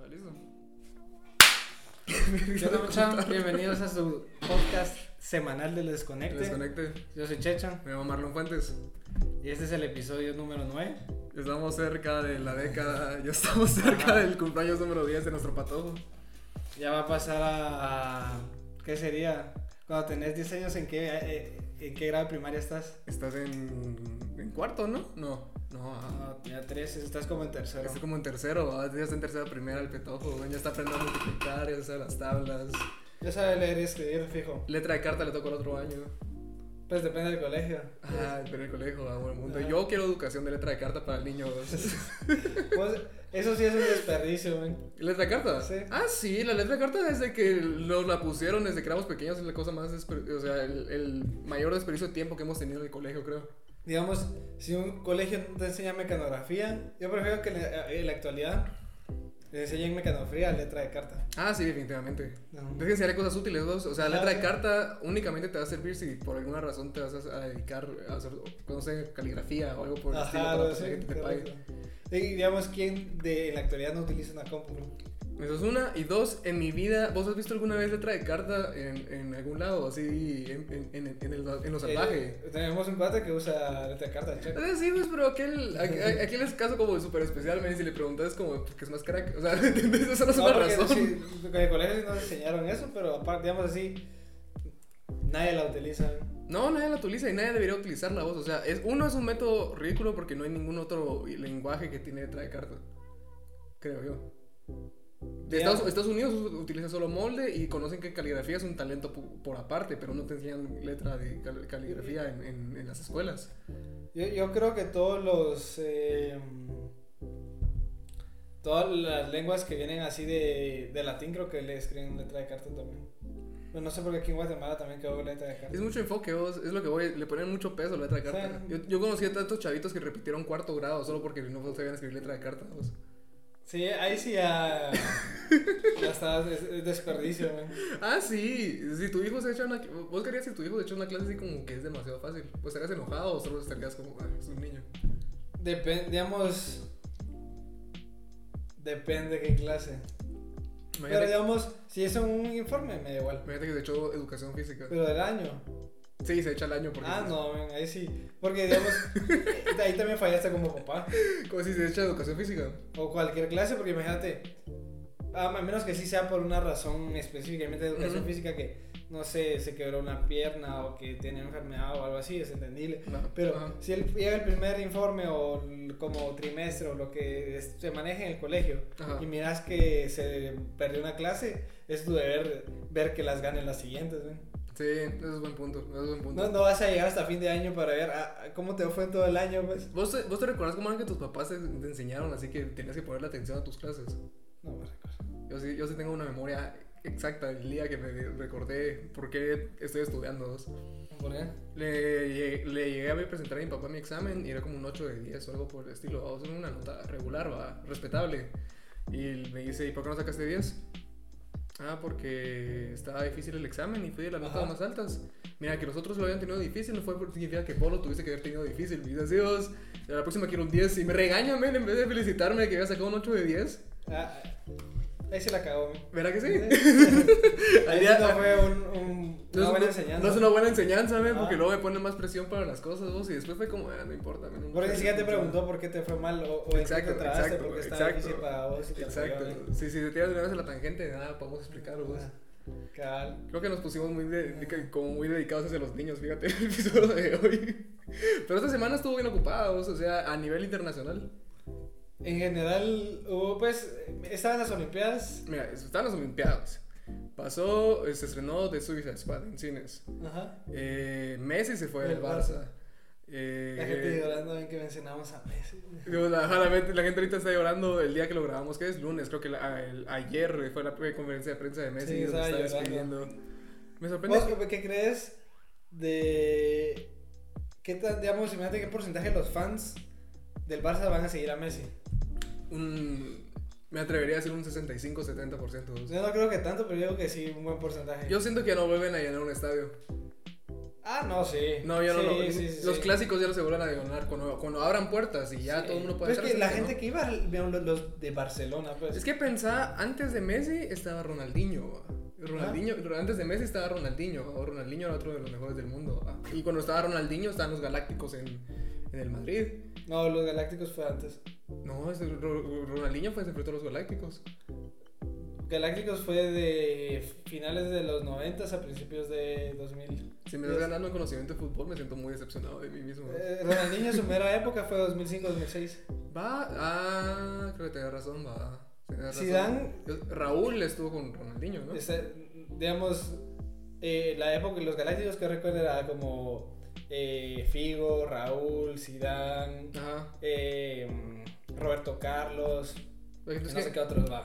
¿Va listo? ¿Qué onda? Bienvenidos a su podcast semanal del Desconecte. Desconecte. Yo soy Checha Me llamo Marlon Fuentes. y este es el episodio número 9. Estamos cerca de la década, ya estamos cerca Ajá. del cumpleaños número 10 de nuestro patojo. Ya va a pasar a. a- ¿Qué sería? Cuando tenés 10 años, ¿en qué, eh, en qué grado de primaria estás? Estás en, en cuarto, ¿no? No, no. ah, ya 3, estás como en tercero. Estoy como en tercero, ah, ya está en tercera primera el petojo, güey, ya está aprendiendo a multiplicar, ya sabe las tablas. Ya sabe leer y escribir, fijo. Letra de carta le tocó el otro año. Pues depende del colegio. Ah, pero el colegio, ah, buen mundo. Ajá. Yo quiero educación de letra de carta para el niño. Pues, eso sí es un desperdicio, güey. ¿Letra de carta? Sí. Ah, sí, la letra de carta desde que nos la pusieron, desde que éramos pequeños, es la cosa más, o sea, el, el mayor desperdicio de tiempo que hemos tenido en el colegio, creo. Digamos, si un colegio no te enseña mecanografía, yo prefiero que en la, la actualidad le enseñen mecanografía a letra de carta. Ah, sí, definitivamente. No. Tienes que cosas útiles, dos. O sea, Claro. letra de carta únicamente te va a servir si por alguna razón te vas a dedicar a hacer, no sé, caligrafía o algo por el estilo Ajá, para lo que te pague. Y digamos, ¿quién de en la actualidad no utiliza una compu? Eso es una. Y dos, en mi vida, ¿vos has visto alguna vez letra de carta en, en algún lado? Así, en, en, en, el, lo salvaje. Eh, tenemos un cuate que usa letra de carta, sea, sí, pues, pero aquel, aquel es caso como súper especial, man, si le preguntas como porque es más crack, o sea, ¿entiendes? Esa no es una razón. sí, en el colegio nos enseñaron eso, pero aparte, digamos así, nadie la utiliza. No, nadie la utiliza y nadie debería utilizar la voz. O sea, es, uno es un método ridículo porque no hay ningún otro lenguaje que tiene letra de carta. Creo yo. De. Estados, Estados Unidos utiliza solo molde y conocen que caligrafía es un talento por aparte, pero no te enseñan letra de cal- caligrafía en, en- en las escuelas. Yo, yo creo que todos los. eh, todas las lenguas que vienen así de, de latín, creo que le escriben letra de carta también. Pero no sé por qué aquí en Guatemala también quedó letra de carta. Es mucho enfoque, vos, es lo que voy, le ponen mucho peso a la letra de carta. Sí. Yo, yo conocí a tantos chavitos que repitieron cuarto grado solo porque no sabían escribir letra de carta. vos. Sí, ahí sí ya. ya está, es, es desperdicio, man. Ah, sí. Si tu hijo se echa una. Vos querías que tu hijo se echa una clase así como que es demasiado fácil. Pues estarías enojado o solo estarías como, ah, es un niño. Depende, digamos. Depende qué clase. Pero digamos, si es un informe, me da igual. imagínate que se echó educación física. Pero del año. Sí, se echa el año porque. Ah, no, man, ahí sí. Porque, digamos, ahí también fallaste como papá. Como si se echa educación física. O cualquier clase, porque imagínate, a a menos que sí sea por una razón específicamente de educación Ujú. física que, no sé, se quebró una pierna o que tiene enfermedad o algo así, es entendible. No, Pero ajá. si él llega el primer informe o como trimestre o lo que es- se maneja en el colegio Ajá. y miras que se perdió una clase, es tu deber ver que las ganen las siguientes. ¿ven? Sí, ese es buen punto. es buen punto. No, no vas a llegar hasta fin de año para ver ah, ah, cómo te fue en todo el año. Pues. ¿Vos, te, ¿Vos te recuerdas cómo eran que tus papás te, te enseñaron así que tenías que ponerle atención a tus clases? No me recuerdo. Yo sí, yo sí tengo una memoria exacta del día que me recordé por qué estoy estudiando. ¿Por qué? Le, llegué- le llegué a presentar a mi papá mi examen y era como un 8 de 10 o algo por el estilo. O sea, una nota regular, va, respetable. Y me dice, ¿y por qué no sacaste 10? Ah, porque estaba difícil el examen y fui de las notas Ajá. más altas. Mira, que nosotros lo habían tenido difícil, no fue por significa que vos lo tuviste que haber tenido difícil. Y dice, "Sí, vos, la próxima quiero un 10. Y me regañan, en vez de felicitarme de que había sacado un 8 de 10. Ah, ah, ahí se la cagó. ¿Verdad que sí? Ahí sí no fue un, un- No una es, buena no- enseñanza. no es una buena enseñanza, men, porque luego me ponen más presión para las cosas, vos. Y después fue como, ah, no importa, no Porque ni siquiera te importa". preguntó por qué te fue mal o, o en qué Exacto, te trabaste, exacto, porque estaba difícil para vos y te Exacto. Sí, si te tiras de una vez a la tangente, nada, podemos explicarlo, vos. Ah, Cabal. Creo que nos pusimos muy, de- de- como muy dedicados hacia los niños, fíjate, el episodio de hoy. Pero esta semana estuvo bien ocupada, vos, o sea, a nivel internacional. En general, hubo pues, estaban las Olimpiadas. Mira, estaban las Olimpiadas. Pasó, eh, se estrenó The Suicide Squad en cines. Ajá. Eh, Messi se fue del El Barça. Barça. Eh, La gente llorando que mencionamos a Messi. La, la gente la gente ahorita está llorando el día que lo grabamos, que es lunes, creo que la- el- ayer fue la primera conferencia de prensa de Messi, Sí, estaba despidiendo. Me sorprende. ¿Vos qué, crees de qué digamos, imagínate qué porcentaje de los fans del Barça van a seguir a Messi? Un- me atrevería a decir un 65-70%. Yo no creo que tanto, pero yo digo que sí, un buen porcentaje. Yo siento que no vuelven a llenar un estadio. Ah, no, sí. No, ya no, Sí, no. sí, sí, los clásicos ya no se vuelven a ganar cuando, cuando abran puertas y ya todo el mundo puede Pero es que la ¿no? gente que iba, los, los de Barcelona, pues. Es que pensá, antes de Messi estaba Ronaldinho. Ronaldinho, antes de Messi estaba Ronaldinho. va. Ronaldinho era otro de los mejores del mundo. Y cuando estaba Ronaldinho estaban los Galácticos en, en el Madrid. No, los Galácticos fue antes. No, Ronaldinho fue se enfrentó a los Galácticos. Galácticos fue de finales de los 90 a principios de 2000. Si me estás ganando en conocimiento de fútbol, me siento muy decepcionado de mí mismo. Eh, Ronaldinho su mera época fue 2005-2006. Va, ah, creo que tenés razón, va. tenés razón. Zidane- Raúl estuvo con Ronaldinho, ¿no? Digamos, eh, la época de los Galácticos que recuerdo era como eh, Figo, Raúl, Ajá. eh, Roberto Carlos, no sé qué otros va.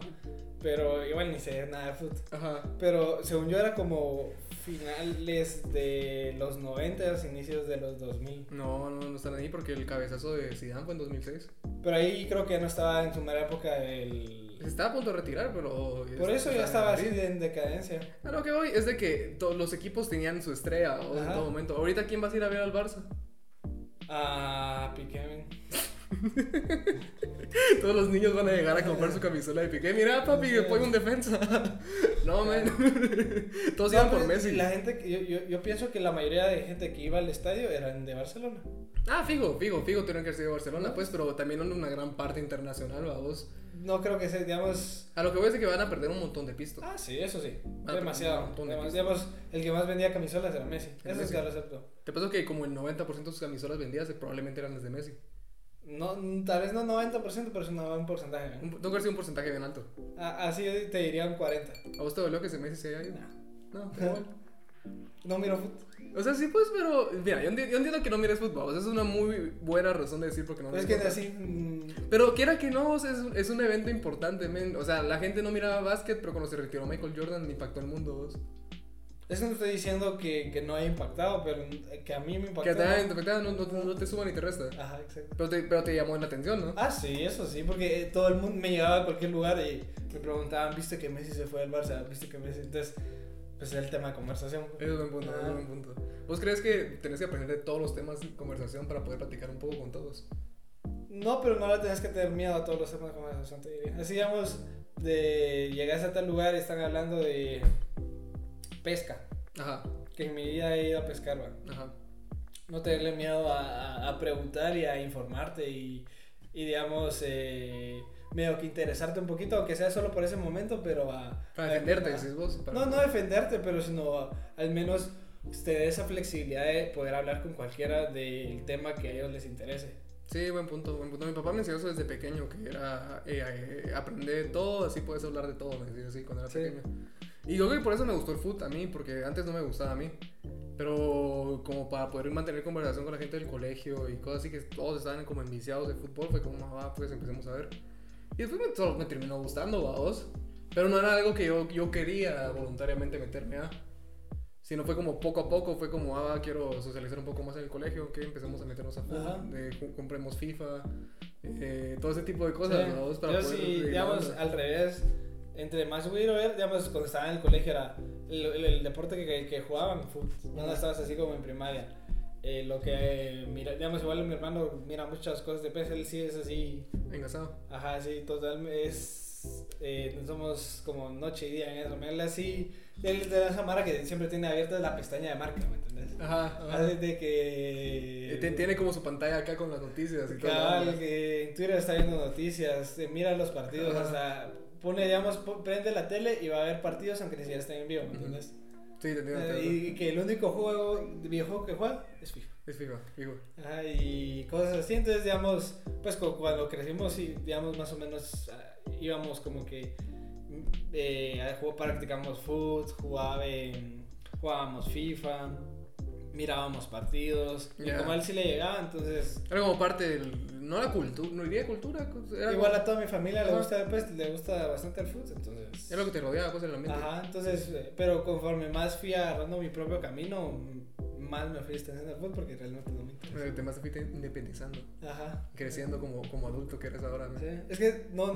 Pero igual ni sé nada de fútbol. Ajá. Pero según yo era como finales de los 90, inicios de los 2000. No, no, no están ahí porque el cabezazo de Zidane fue en 2006. Pero ahí creo que no estaba en su mera época el... Se estaba a punto de retirar, pero... Por eso ya estaba así de- en decadencia. A lo que voy es de que todos los equipos tenían su estrella o en todo momento. Ahorita, ¿quién vas a ir a ver al Barça? Ah, Piqué. Todos los niños van a llegar a comprar su camisola de Piqué. Mira, papi, que pongo un defensa. no, man. Todos iban No, por pero Messi. La gente, que- yo, yo, yo pienso que la mayoría de gente que iba al estadio eran de Barcelona. Ah, Figo, Figo, Figo tuvieron que sido de Barcelona, pues, pero también una gran parte internacional, vamos. No creo que sea, digamos... A lo que voy es de que van a perder un montón de pistas. Ah, sí, eso sí. Ah, Demasiado. de Además, digamos, el que más vendía camisolas era Messi. Era Eso Messi. sí lo acepto. Te paso que como el 90% de sus camisolas vendidas probablemente eran las de Messi. No, tal vez no 90%, pero es un porcentaje. ¿no? Un, tengo que sido un porcentaje bien alto. A- Así te diría un 40. ¿A vos te dolió que ese Messi se haya ido? No, pero bueno. No miro fútbol. O sea, sí, pues, pero. Mira, yo, enti- yo entiendo que no mires fútbol. O sea, es una muy buena razón de decir porque no Pero es que fútbol. así... mm, Pero quiera que no, o sea, es, un- es un evento importante, men. O sea, la gente no miraba básquet, pero cuando se retiró Michael Jordan impactó el mundo. vos. Es que no estoy diciendo que, que no haya impactado, pero que a mí me impactó. Que te, ¿no? afectaba, no, no, te- no te suma ni te resta. Ajá, exacto. Pero te, pero te llamó la atención, ¿no? Ah, sí, eso sí, porque eh, todo el mundo me llegaba a cualquier lugar y me preguntaban, ¿viste que Messi se fue del Barça? ¿Viste que Messi? Entonces, pues era el tema de conversación. Es un buen punto, ese es Ah. un buen punto. ¿Vos crees que tenés que aprender de todos los temas de conversación para poder platicar un poco con todos? No, pero no le tenés que tener miedo a todos los temas de conversación, te diría. Así, digamos, de llegas a tal lugar y están hablando de pesca, Ajá, que en mi vida he ido a pescar, ¿va? ajá. no tenerle miedo a, preguntar y a informarte y, y digamos, eh, medio que interesarte un poquito, aunque sea solo por ese momento, pero a... Para defenderte, decís vos. para- No, no defenderte, pero sino a- al menos te dé esa flexibilidad de poder hablar con cualquiera del tema que a ellos les interese. Sí, buen punto, buen punto. Mi papá me enseñó eso desde pequeño, que era eh, eh, aprender todo, así puedes hablar de todo, me decía así cuando era Sí. pequeño. Y yo creo que por eso me gustó el foot a mí, porque antes no me gustaba a mí. Pero como para poder mantener conversación con la gente del colegio y cosas así que todos estaban como enviciados de fútbol, fue como, ah, pues empecemos a ver. Y después me, solo me terminó gustando, vos. Pero no era algo que yo, yo quería voluntariamente meterme a. Sino fue como poco a poco, fue como, ah, quiero socializar un poco más en el colegio, que empecemos a meternos a fútbol, de, ju- compremos FIFA, eh, todo ese tipo de cosas, Sí. ¿no? Para Yo poder sí, digamos, al revés, entre más hubiera ver, digamos, cuando estaba en el colegio era el, el- el deporte que, que jugaban, fútbol, cuando estabas así como en primaria. Eh, lo que eh, mira, digamos, igual mi hermano mira muchas cosas de pez, él sí es así, Engasado. ajá, sí, total, es, eh, somos como noche y día en eso, él así, él de esa mara que siempre tiene abierta la pestaña de marca, ¿me entendés? Ajá, ajá. Así de que... Tiene como su pantalla acá con las noticias y todo. Que en Twitter está viendo noticias, eh, mira los partidos, Ajá. hasta pone, digamos, prende la tele y va a ver partidos aunque ni siquiera estén en vivo, ¿me entiendes? Sí, te entiendo. te Eh, entiendo. y que el único juego, de videojuego que juega es FIFA. Es FIFA, fijo. Ajá, y cosas así, entonces, digamos, pues cu- cuando crecimos y, digamos, más o menos ah, íbamos como que, mm, eh, practicamos foot, jugaba, jugábamos FIFA, mirábamos partidos, y Ya. como a él sí le llegaba, entonces... Era como parte del. No la cultura, no diría cultura. Era, Igual como- a toda mi familia le Ajá. gusta, pues, le gusta bastante el fútbol, entonces... Era lo que te rodeaba, pues, en el ambiente. Ajá, entonces, eh, pero conforme más fui agarrando mi propio camino, más me fui distanciando del fútbol porque realmente no me. Eh, Te más te fuiste independizando, Ajá. creciendo como, como adulto que eres ahora, ¿no? Sí, Es que no,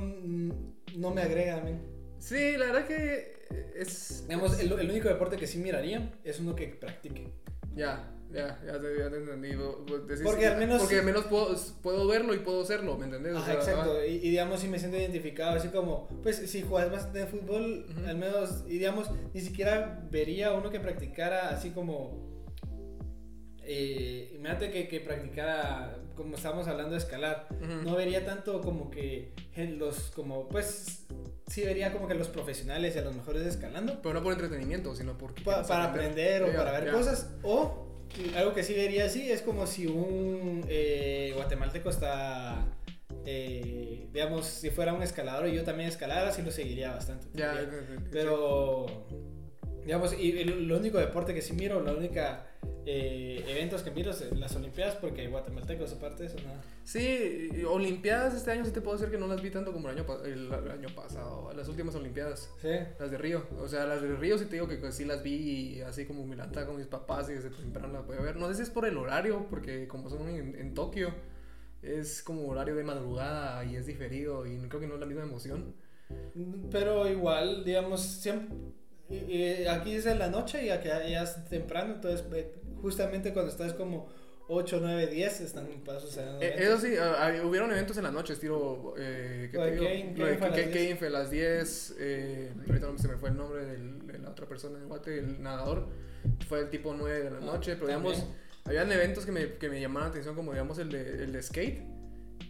no me agrega a mí. Sí, la verdad que es. Digamos, el, el único deporte que sí miraría es uno que practique. Ya, ya, ya te, ya te entendí. Decís- Porque al menos Porque al menos puedo, puedo verlo y puedo serlo, ¿me entendés? O Ajá, sea, exacto. ah, Y, y, digamos, si me siento identificado, así como, pues si juegas bastante fútbol, Ujú. al menos, y digamos, ni siquiera vería uno que practicara así como. Eh, imagínate que, que practicara, como estábamos hablando de escalar, no vería tanto como que los, como, pues, sí vería como que los profesionales y a los mejores escalando. Pero no por entretenimiento, sino. Pa- quieres para aprender o para ver cosas. O algo que sí vería así es como si un eh, guatemalteco está, eh, digamos, si fuera un escalador y yo también escalara, sí lo seguiría bastante. Pero- digamos, y el, lo único deporte que sí miro, la única eh, eventos que miro es las Olimpiadas porque guatemaltecos, aparte de eso, nada. Sí, Olimpiadas este año sí te puedo decir que no las vi tanto como el año, el, el año pasado, las últimas Olimpiadas. Sí. Las de Río, o sea, las de Río sí te digo que pues, sí las vi así como me con mis papás y desde temprano la podía ver. No sé si es por el horario, porque como son en, en Tokio, es como horario de madrugada y es diferido y creo que no es la misma emoción. Pero igual, digamos, siempre, eh, aquí es en la noche y aquí ya es temprano, entonces justamente cuando estás como 8, 9, 10 están pasos Eh, eso sí, ah, ah, hubieron eventos en la noche, estilo. Eh, ¿qué te de digo? De a las Kane- 10. Kane fue a las 10. eh, ahorita no se me fue el nombre del- de la otra persona en Guate, el nadador. Fue el tipo 9 de la Ah, noche, pero también. digamos, habían eventos que me, que me llamaban la atención, como digamos el de, el de skate,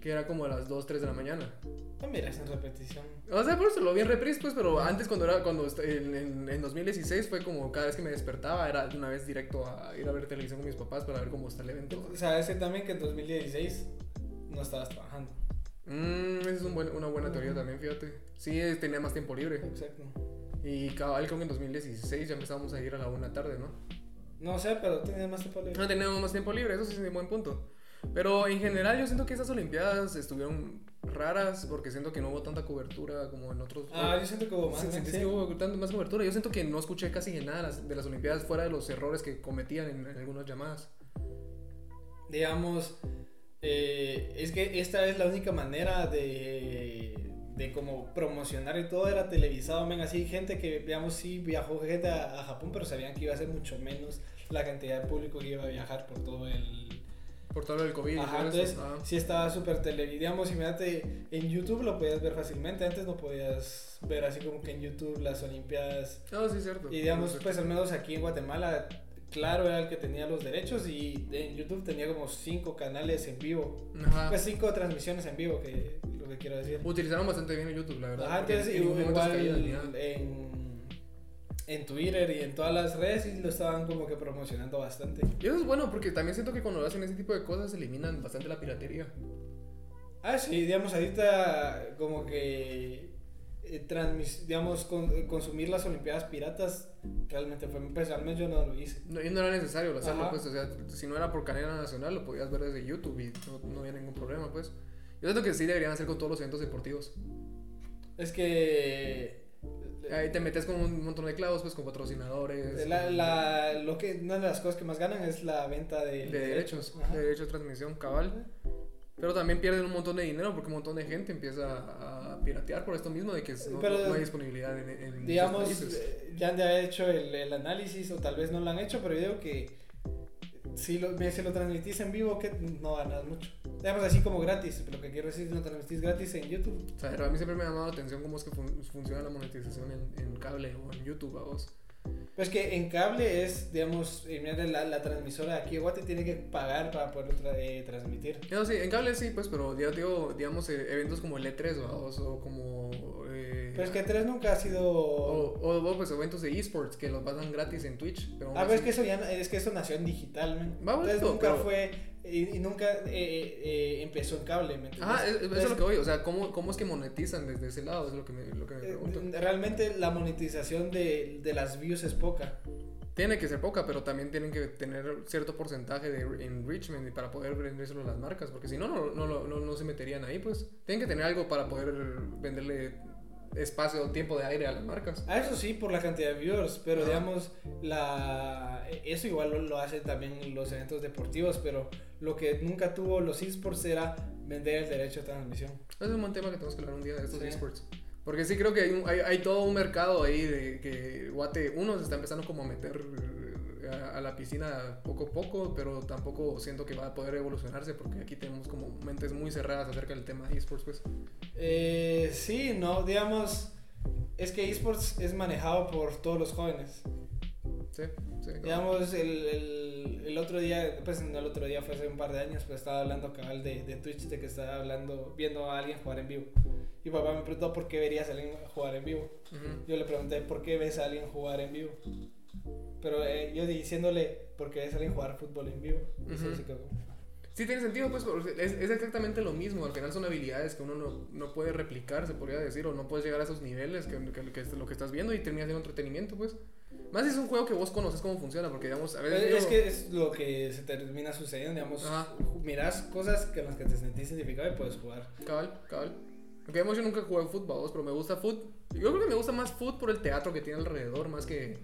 que era como a las 2, 3 de la mañana. No miras en repetición. O sea, por eso lo vi en reprise, pues, pero antes cuando era, cuando en, en, en 2016 fue como cada vez que me despertaba, era de una vez directo a ir a ver televisión con mis papás para ver cómo está el evento. Sabes que también que en 2016 no estabas trabajando. Mm, esa es un buen- una buena teoría Ujú. también, fíjate. Sí, tenía más tiempo libre. Exacto. Y cabal, creo que en 2016 ya empezábamos a ir a la una tarde, ¿no? No sé, pero tenías más tiempo libre. No teníamos más tiempo libre, eso sí es un buen punto. Pero en general yo siento que estas Olimpiadas estuvieron raras porque siento que no hubo tanta cobertura como en otros... Ah, yo siento que hubo más. Sí, ¿no? ¿sentís Sí. que hubo más cobertura? Yo siento que no escuché casi nada de las, Olimpiadas fuera de los errores que cometían en, en algunas llamadas. digamos, eh, es que esta es la única manera de, de como promocionar y todo era televisado, men, así gente que, digamos, sí viajó gente a, a Japón, pero sabían que iba a ser mucho menos la cantidad de público que iba a viajar por todo el... Por todo el COVID. Ajá, entonces Ah. sí estaba súper televisado, digamos, imagínate, en YouTube lo podías ver fácilmente, antes no podías ver así como que en YouTube las Olimpiadas No, sí, cierto. y digamos, pues al menos aquí en Guatemala, claro era el que tenía los derechos y en YouTube tenía como cinco canales en vivo. Ajá. Pues cinco transmisiones en vivo, que lo que quiero decir. Utilizaron bastante bien YouTube, la verdad. Ajá, entonces igual en, en Twitter y en todas las redes sí lo estaban como que promocionando bastante. Y eso es bueno porque también siento que cuando hacen ese tipo de cosas eliminan bastante la piratería. Ah, sí, digamos, ahorita como que, eh, transmis- digamos, con- consumir las Olimpiadas piratas realmente fue, pues al menos yo no lo hice. No, y no era necesario hacerlo, pues, o sea, si no era por cadena nacional lo podías ver desde YouTube y no, no había ningún problema, pues. Yo siento que sí deberían hacer con todos los eventos deportivos. Es que... Ahí te metes con un montón de clavos, pues, con patrocinadores. La, con- la, lo que, una de las cosas que más ganan es la venta de, de derechos, Ajá. de derechos de transmisión, cabal. Pero también pierden un montón de dinero porque un montón de gente empieza a piratear por esto mismo de que no, Pero- no hay disponibilidad en, en Digamos, eh, ya han de hecho el, el análisis o tal vez no lo han hecho, pero yo digo que si lo, si lo transmitís en vivo, que no ganas mucho. Digamos así como gratis, lo que quiero decir es lo transmitís gratis en YouTube. O sea, a mí siempre me ha llamado la atención cómo es que fun- funciona la monetización en, en cable o en YouTube, a vos. Pues que en cable es, digamos, eh, la, la transmisora aquí Guate tiene que pagar para poder tra- eh, transmitir. No, sí, en cable sí, pues, pero ya digo, digamos, eh, eventos como el E3 ¿va? o, o como... eh, Pero es que 3 nunca ha sido... o, o, o, pues eventos de esports que los pasan gratis en Twitch. Pero Ah, pero es que eso ya es que eso nació en digital, man. Va, Entonces bonito, nunca pero- fue y, y nunca eh, eh, empezó en cable, ¿me entiendes? Es- eso es lo que voy, o sea, ¿cómo, cómo es que monetizan desde ese lado? Es lo que me, lo que me eh, pregunto. realmente la monetización de, de las views es poca. Tiene que ser poca, pero también tienen que tener cierto porcentaje de enrichment para poder vendérselo a las marcas, porque si no, no, no, no, no, no se meterían ahí, pues. Tienen que tener algo para poder venderle espacio o tiempo de aire a las marcas. Ah, eso sí, por la cantidad de viewers, pero Ajá. digamos, la, eso igual lo, lo hacen también los eventos deportivos, pero lo que nunca tuvo los esports era vender el derecho de transmisión. Es un buen tema que tenemos que hablar un día de estos Sí. esports. Porque sí creo que hay, hay, hay todo un mercado ahí de que Guate, uno, se está empezando como a meter a, a la piscina poco a poco, pero tampoco siento que va a poder evolucionarse porque aquí tenemos como mentes muy cerradas acerca del tema de esports, pues. Eh, sí, no, digamos, es que esports es manejado por todos los jóvenes. Sí, sí. claro. Digamos, el, el, el otro día, pues no el otro día, fue hace un par de años, pues estaba hablando cabal de, de Twitch, de que estaba hablando, viendo a alguien jugar en vivo. Y papá me preguntó por qué verías a alguien jugar en vivo. Ujú. Yo le pregunté por qué ves a alguien jugar en vivo. Pero eh, yo diciéndole por qué ves a jugar fútbol en vivo. Eso Ujú. sí Sí, tiene sentido, pues, porque es, es exactamente lo mismo. Al final son habilidades que uno no, no puede replicar, se podría decir, o no puedes llegar a esos niveles que, que- que es lo que estás viendo y termina siendo entretenimiento, pues. Más si es un juego que vos conoces cómo funciona, porque, digamos, a veces. Es, yo- que es lo que se termina sucediendo, digamos, Ajá. miras cosas en las que te sentís identificado y puedes jugar. Cabal, cabal. Aunque digamos, yo nunca jugué fútbol, pero me gusta fútbol. Yo creo que me gusta más fútbol por el teatro que tiene alrededor, más que.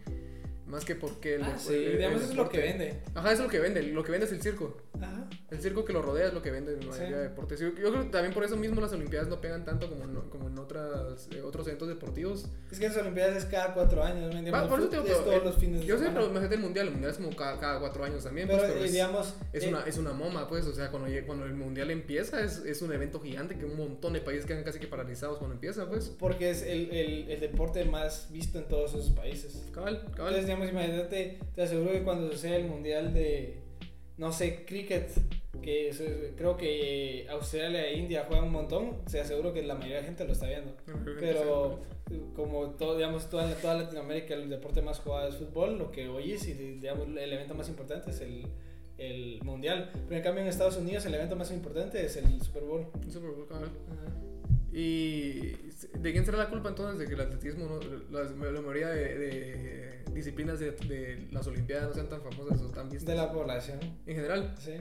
Más que porque el. Ah, el- sí, es lo que vende. Ajá, eso es lo que vende. Lo que vende es el circo. Ajá. El circo que lo rodea es lo que vende en la Sí. mayoría de deportes. Yo, yo creo que también por eso mismo las Olimpiadas no pegan tanto como en, como en otras, eh, otros eventos deportivos. Es que las Olimpiadas es cada cuatro años, ¿me Va, entiendes? por eso te digo, es todos eh, los fines de Yo sé, pero imagínate el mundial. El mundial es como cada, cada cuatro años también. Pero, pues, pero eh, es, digamos, es eh, una, es una moma, pues. O sea, cuando, cuando el mundial empieza, es, es un evento gigante que un montón de países quedan casi que paralizados cuando empieza, pues. porque es el, el, el deporte más visto en todos esos países. Cabal, cabal. Entonces, digamos, imagínate, te aseguro que cuando suceda el mundial de, no sé, cricket, que es- creo que Australia e India juegan un montón, se aseguro que la mayoría de gente lo está viendo. Pero como todo, digamos, toda, toda Latinoamérica el deporte más jugado es fútbol, lo que hoy es y digamos, el evento más importante es el, el mundial. Pero en cambio en Estados Unidos el evento más importante es el Super Bowl. Super Bowl, cabal. ¿Y de quién será la culpa entonces de que el atletismo, no, la mayoría de, de disciplinas de, de las Olimpiadas no sean tan famosas o tan vistas? De la población, En general. sí.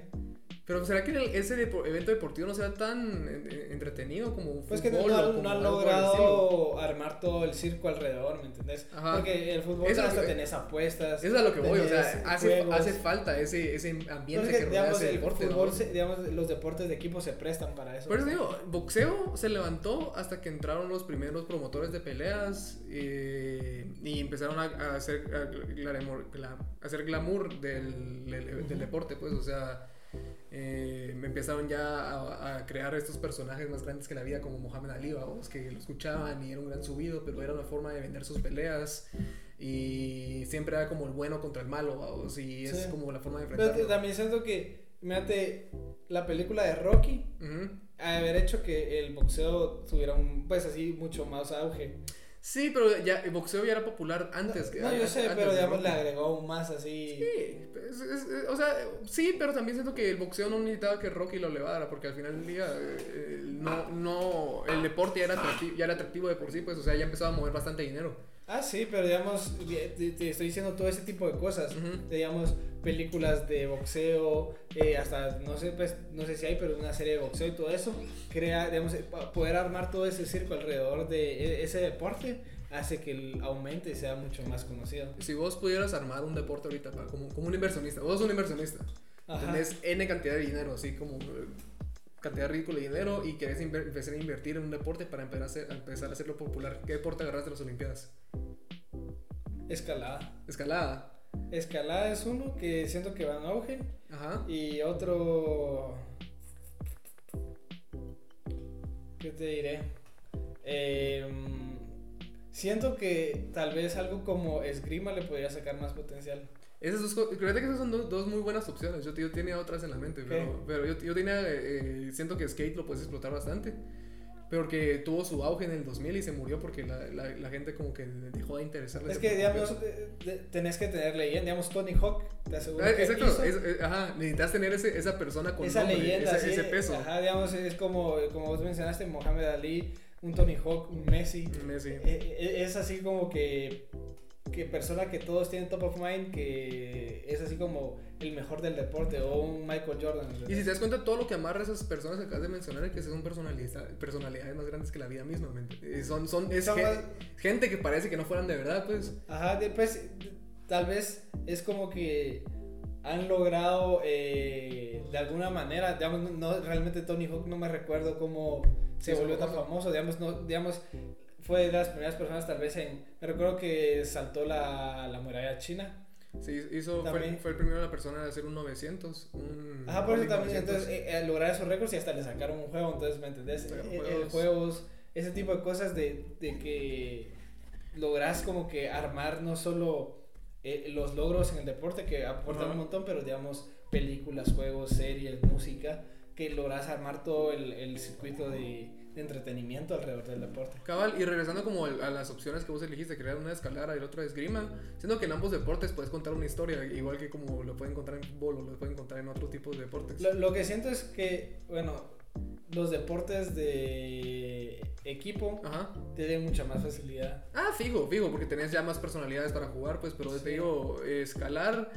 Pero ¿será que el- ese depo- evento deportivo no sea tan eh, eh, entretenido como un Pues que no, fútbol no- no han estilo? logrado armar todo el circo alrededor, ¿me entendés? Ajá. Porque el fútbol Eso hasta que- tenés apuestas. Eso es a lo que voy, o sea, hace, hace falta ese, ese ambiente Entonces, que rodea digamos, ese el deporte. fútbol, ¿no? se- digamos, los deportes de equipo se prestan para eso. Por eso digo, boxeo se levantó hasta que entraron los primeros promotores de peleas eh, y empezaron a, a hacer, a, glamour- gla- a hacer glamour del, del- del deporte, pues, o sea, eh, empezaron ya a, a crear estos personajes más grandes que la vida, como Mohamed Ali, vamos, que lo escuchaban y era un gran subido, pero era una forma de vender sus peleas y siempre era como el bueno contra el malo, vamos, y es Sí. como la forma de Pero enfrentarlo. también siento que, fíjate, la película de Rocky ha haber hecho que el boxeo tuviera un, pues así, mucho más auge. Sí, pero ya el boxeo ya era popular antes. que- no, yo sé, antes pero digamos le agregó aún más así. Sí, es- es- o sea, sí, pero también siento que el boxeo no necesitaba que Rocky lo elevara, porque al final del día eh, eh, no, no, el deporte ya era, atractivo, ya era atractivo de por sí, pues, o sea, ya empezaba a mover bastante dinero. Ah, sí, pero digamos, te, te estoy diciendo todo ese tipo de cosas. Ujú. Digamos, películas de boxeo, eh, hasta, no sé, pues, no sé si hay, pero una serie de boxeo y todo eso, crea, digamos, eh, poder armar todo ese circo alrededor de e- ese deporte hace que el aumente y sea mucho más conocido. Si vos pudieras armar un deporte ahorita, como, como un inversionista, vos sos un inversionista, Ajá. tenés N cantidad de dinero, así como eh, cantidad ridícula de dinero y querés inver- empezar a invertir en un deporte para empezar a, hacer- a empezar a hacerlo popular. ¿Qué deporte agarraste de las Olimpiadas? Escalada. Escalada. Escalada es uno que siento que va en auge. Ajá. Y otro. ¿Qué te diré? Em, siento que tal vez algo como esgrima le podría sacar más potencial. Esas dos, creo que esas son dos, dos muy buenas opciones. Yo, yo tenía otras en la mente, pero, pero yo, yo tenía, eh, siento que skate lo puedes explotar bastante. Porque tuvo su auge en el 2000 y se murió porque la, la, la gente como que dejó de interesarle. Es que, digamos, eh, tenés que tener leyenda. Digamos, Tony Hawk, te aseguro Ah, que Exacto, hizo es- ajá, necesitas tener ese, esa persona con esa nombre, leyenda, ese, sí, ese peso. Ajá, digamos, es como, como vos mencionaste, Mohamed Ali, un Tony Hawk, un Messi. Messi. Eh, eh, Es así como que, que persona que todos tienen top of mind, que es así como el mejor del deporte, o un Michael Jordan. Y si te das cuenta, todo lo que amarra a esas personas que acabas de mencionar es que son personalidades, personalidades más grandes que la vida misma. ¿me Son, son, es más- gente que parece que no fueran de verdad, pues. Ajá, después tal vez es como que han logrado eh, de alguna manera, digamos, no, realmente Tony Hawk no me recuerdo cómo se Sí, volvió tan famoso. famoso, digamos, no, digamos, fue de las primeras personas tal vez en, me recuerdo que saltó la, la muralla china. Sí, hizo, fue, fue el primero la persona de hacer un 900. Un Ajá, por eso también, 900. entonces, eh, eh, lograr esos récords y hasta le sacaron un juego, entonces, ¿me entendés? Eh, eh, juegos. juegos, ese tipo de cosas de, de que logras como que armar no solo eh, los logros en el deporte que aportan Ajá. un montón, pero digamos películas, juegos, series, música, que logras armar todo el, el circuito de entretenimiento alrededor del deporte. Cabal, y regresando como a las opciones que vos elegiste, era una escalada y la otra de esgrima, siendo que en ambos deportes puedes contar una historia, igual que como lo pueden contar en fútbol o lo pueden contar en otro tipo de deportes. Lo, lo que siento es que, bueno, los deportes de equipo Ajá. tienen mucha más facilidad. Ah, fijo, fijo, porque tenés ya más personalidades para jugar, pues, pero Sí. te digo, escalar,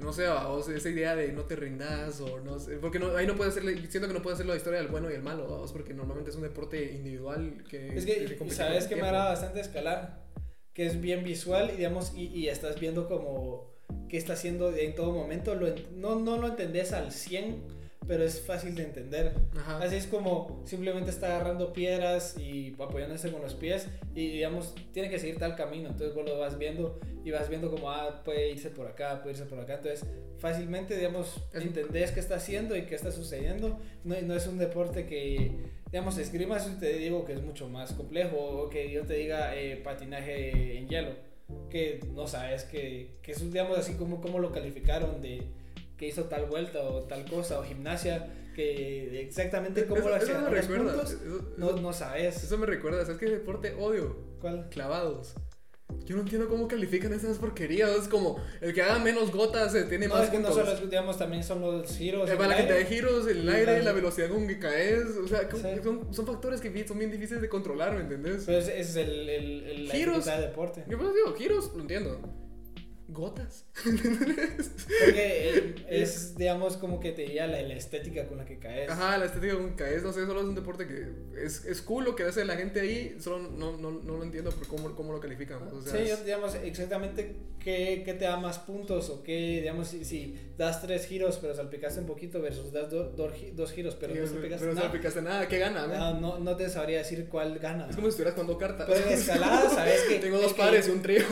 no sé, vos, esa idea de no te rindas o no sé, porque no, ahí no puede ser, siento que no puede ser la historia del bueno y el malo, vos, porque normalmente es un deporte individual que... Es que, sabes que me agrada bastante escalar, que es bien visual y digamos, y, y estás viendo como qué está haciendo en todo momento, lo no, no lo entendés al 100, pero es fácil de entender. Ajá. Así es como simplemente está agarrando piedras y apoyándose con los pies y digamos, tiene que seguir tal camino, entonces vos lo vas viendo y vas viendo como, ah, puede irse por acá, puede irse por acá, entonces fácilmente, digamos, Es- entendés qué está haciendo y qué está sucediendo, no, no es un deporte que, digamos, esgrima, si te digo que es mucho más complejo, o que yo te diga eh, patinaje en hielo, que no sabes que, que es, digamos, así como, como lo calificaron de que hizo tal vuelta o tal cosa, o gimnasia, que exactamente cómo Eso- lo eso hacían me los recuerda, puntos, eso- no, no sabes. Eso me recuerda, ¿sabes qué deporte odio? ¿Cuál? Clavados. Yo no entiendo cómo califican esas porquerías. Es como el que haga menos gotas eh, tiene No, más es que no puntos. solo, es, digamos, también son los giros. Eh, para la el gente de aire. giros, el Y aire, las- la velocidad con que caes. O sea, Sí. son, son factores que son bien difíciles de controlar, ¿me entendés? Pero ese ese es el, el, el la Giros. dificultad del deporte. Yo pues digo, giros, lo entiendo. Gotas. Porque eh, es, digamos, como que te diría la, la estética con la que caes. Ajá, la estética con que caes, no sé, solo es un deporte que es, es cool lo que hace la gente ahí, solo no, no, no lo entiendo por cómo, cómo lo califican. O sea, sí, yo, digamos, exactamente qué, qué te da más puntos o qué, digamos, si, si das tres giros pero salpicaste un poquito versus das do- do- dos giros pero no salpicaste pero nada. salpicaste nada, ¿qué gana? No, no, no te sabría decir cuál gana. Es como si estuvieras jugando cartas. Pero en escalada, ¿sabes que Tengo dos que- pares y un trío.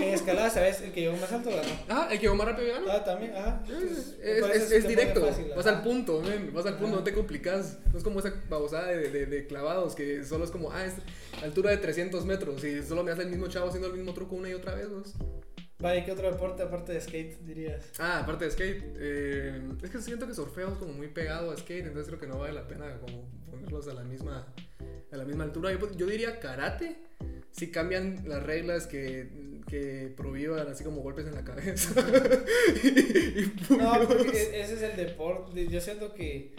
En escalada, ¿sabes? El que llegó más ganó. Ah, el que va más rápido gana. Ah, también, ajá. Es, Entonces, es- es- es directo, fácil, vas al punto, men, vas al punto, no te complicas. No es como esa babosada de, de, de clavados que solo es como, ah, es altura de 300 metros y solo me hace el mismo chavo haciendo el mismo truco una y otra vez. ¿no? Vaya, ¿qué otro deporte aparte de skate dirías? Ah, aparte de skate, eh, es que siento que surfeo es como muy pegado a skate, entonces creo que no vale la pena como ponerlos a la misma, a la misma altura. Yo, yo diría karate, si cambian las reglas que, que prohíban así como golpes en la cabeza. y, y No, porque e- ese es el deporte. Yo siento que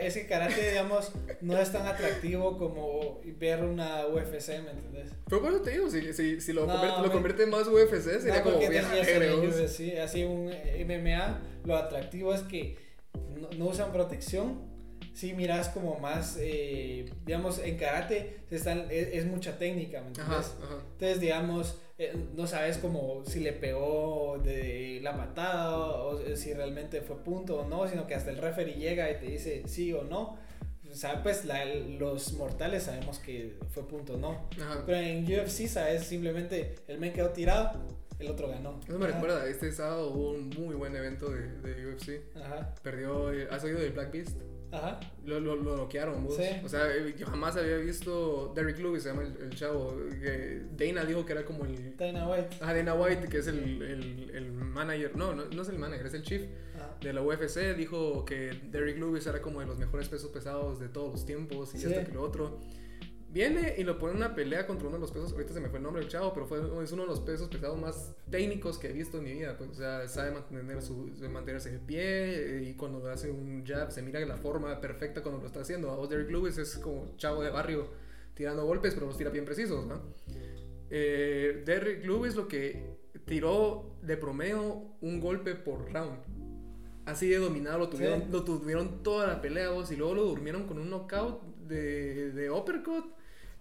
ese karate, digamos, no es tan atractivo como ver una UFC, ¿me entendés? Pero por eso te digo, si, si, si lo, No, convierte, lo men. convierte en más UFC, sería No, como bien. UFC, así un MMA, lo atractivo es que no, no usan protección. Si miras como más, eh, digamos, en karate se están, es, es mucha técnica, ¿me entiendes? Ajá, ajá. Entonces, digamos, eh, no sabes como si le pegó de la patada o si realmente fue punto o no, sino que hasta el referee llega y te dice sí o no. O sea, pues la- los mortales sabemos que fue punto o no. Ajá. Pero en UFC, sabes, simplemente el men quedó tirado, el otro ganó. Eso me Ajá. recuerda, este sábado hubo un muy buen evento de, de UFC. Ajá, Perdió, eh, ¿has oído de Black Beast? Ajá. Lo, lo, lo noquearon, vos. Sí. O sea, eh, yo jamás había visto Derrick Lewis, se llama el, el chavo. que Dana dijo que era como el. Dana White. Ah, Dana White, que es el, el, el manager. No, no, no es el manager, es el chief Ajá. de la UFC. Dijo que Derrick Lewis era como de los mejores pesos pesados de todos los tiempos y Sí. esto que lo otro. Viene y lo pone en una pelea contra uno de los pesos. Ahorita se me fue el nombre del chavo, pero fue, es uno de los pesos pesados más técnicos que he visto en mi vida. Pues, o sea, sabe mantener su, mantenerse de pie eh, y cuando hace un jab se mira la forma perfecta cuando lo está haciendo. A Derrick Lewis es como chavo de barrio tirando golpes, pero los tira bien precisos. ¿no? Eh, Derrick Lewis lo que tiró de promedio un golpe por round. Así de dominado lo tuvieron, Sí. lo tuvieron toda la pelea vos y luego lo durmieron con un knockout de, de uppercut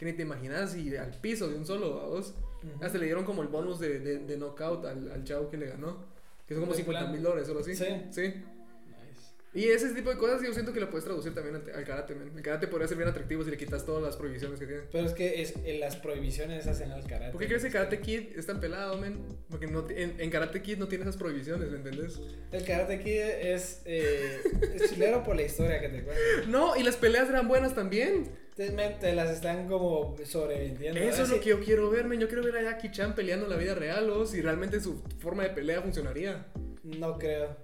que ni te imaginas y al piso de un solo vos. Ujú. Hasta le dieron como el bonus de, de, de knockout al, al chavo que le ganó. Que son como Buen 50 plan. mil dólares, solo así. Sí. sí. Nice. Y ese tipo de cosas yo siento que lo puedes traducir también al, al karate, man. El karate podría ser bien atractivo si le quitas todas las prohibiciones que tiene. Pero es que es, en las prohibiciones hacen al karate. ¿Por qué crees que Karate Kid es tan pelado, man? Porque no, en, en Karate Kid no tiene esas prohibiciones, ¿me entendés? El karate kid es, eh, es chilero por la historia que te cuento. No, y las peleas eran buenas también. Te, las están como sobrevendiendo. Eso es lo que yo quiero ver, man. Yo quiero ver a Jackie Chan peleando en la vida real, o si realmente su forma de pelea funcionaría. No creo.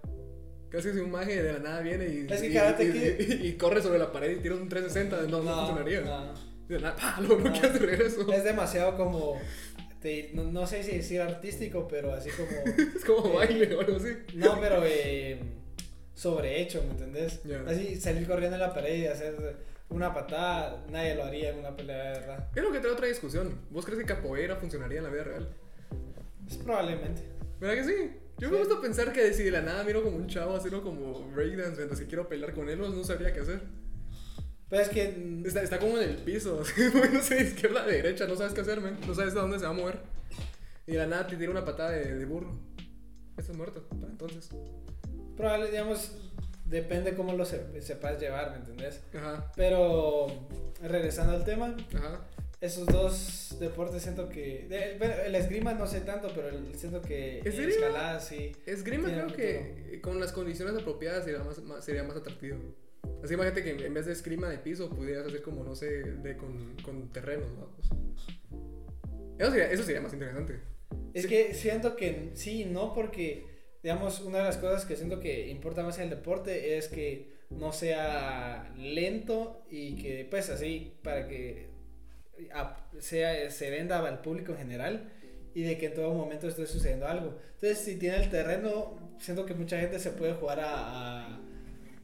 Casi si un maje de la nada viene y, Es que y- y- y- corre sobre la pared y tira un 360. No, no, funcionaría. no. De la nada. Lo bloqueas de regreso. Es demasiado como. te- no, no sé si decir artístico, pero así como. Es como baile o algo así. No, pero eh, sobrehecho, ¿me entendés? Ya. Así salir corriendo en la pared y hacer una patada, nadie lo haría en una pelea de verdad. Es lo que trae otra discusión. ¿Vos crees que capoeira funcionaría en la vida real? Pues probablemente. ¿Verdad que sí? Yo me gusta pensar que si de la nada miro como un chavo haciendo como breakdance mientras que quiero pelear con él, no sabría qué hacer. Pero es que. Está, está como en el piso, así, no sé, izquierda a derecha, no sabes qué hacer, man. No sabes de dónde se va a mover. Y de la nada te tira una patada de, de burro. Estás muerto, para entonces. Probable, digamos, depende cómo lo se- sepas llevar, ¿me entendés? Ajá, Pero regresando al tema, ajá. esos dos deportes siento que. bueno, el esgrima no sé tanto, pero el- siento que ¿En serio? escalada sí. Esgrima creo que eh, con las condiciones apropiadas sería más, más- sería más atractivo. Así imagínate que en vez de esgrima de piso pudieras hacer como, no sé, de con, con terrenos, vamos. Eso sería, eso sería más interesante. Es Sí. que siento que sí, no, porque, digamos, una de las cosas que siento que importa más en el deporte es que no sea lento y que, pues, así, para que sea, se venda al público en general y de que en todo momento esté sucediendo algo. Entonces, si tiene el terreno, siento que mucha gente se puede jugar a, a,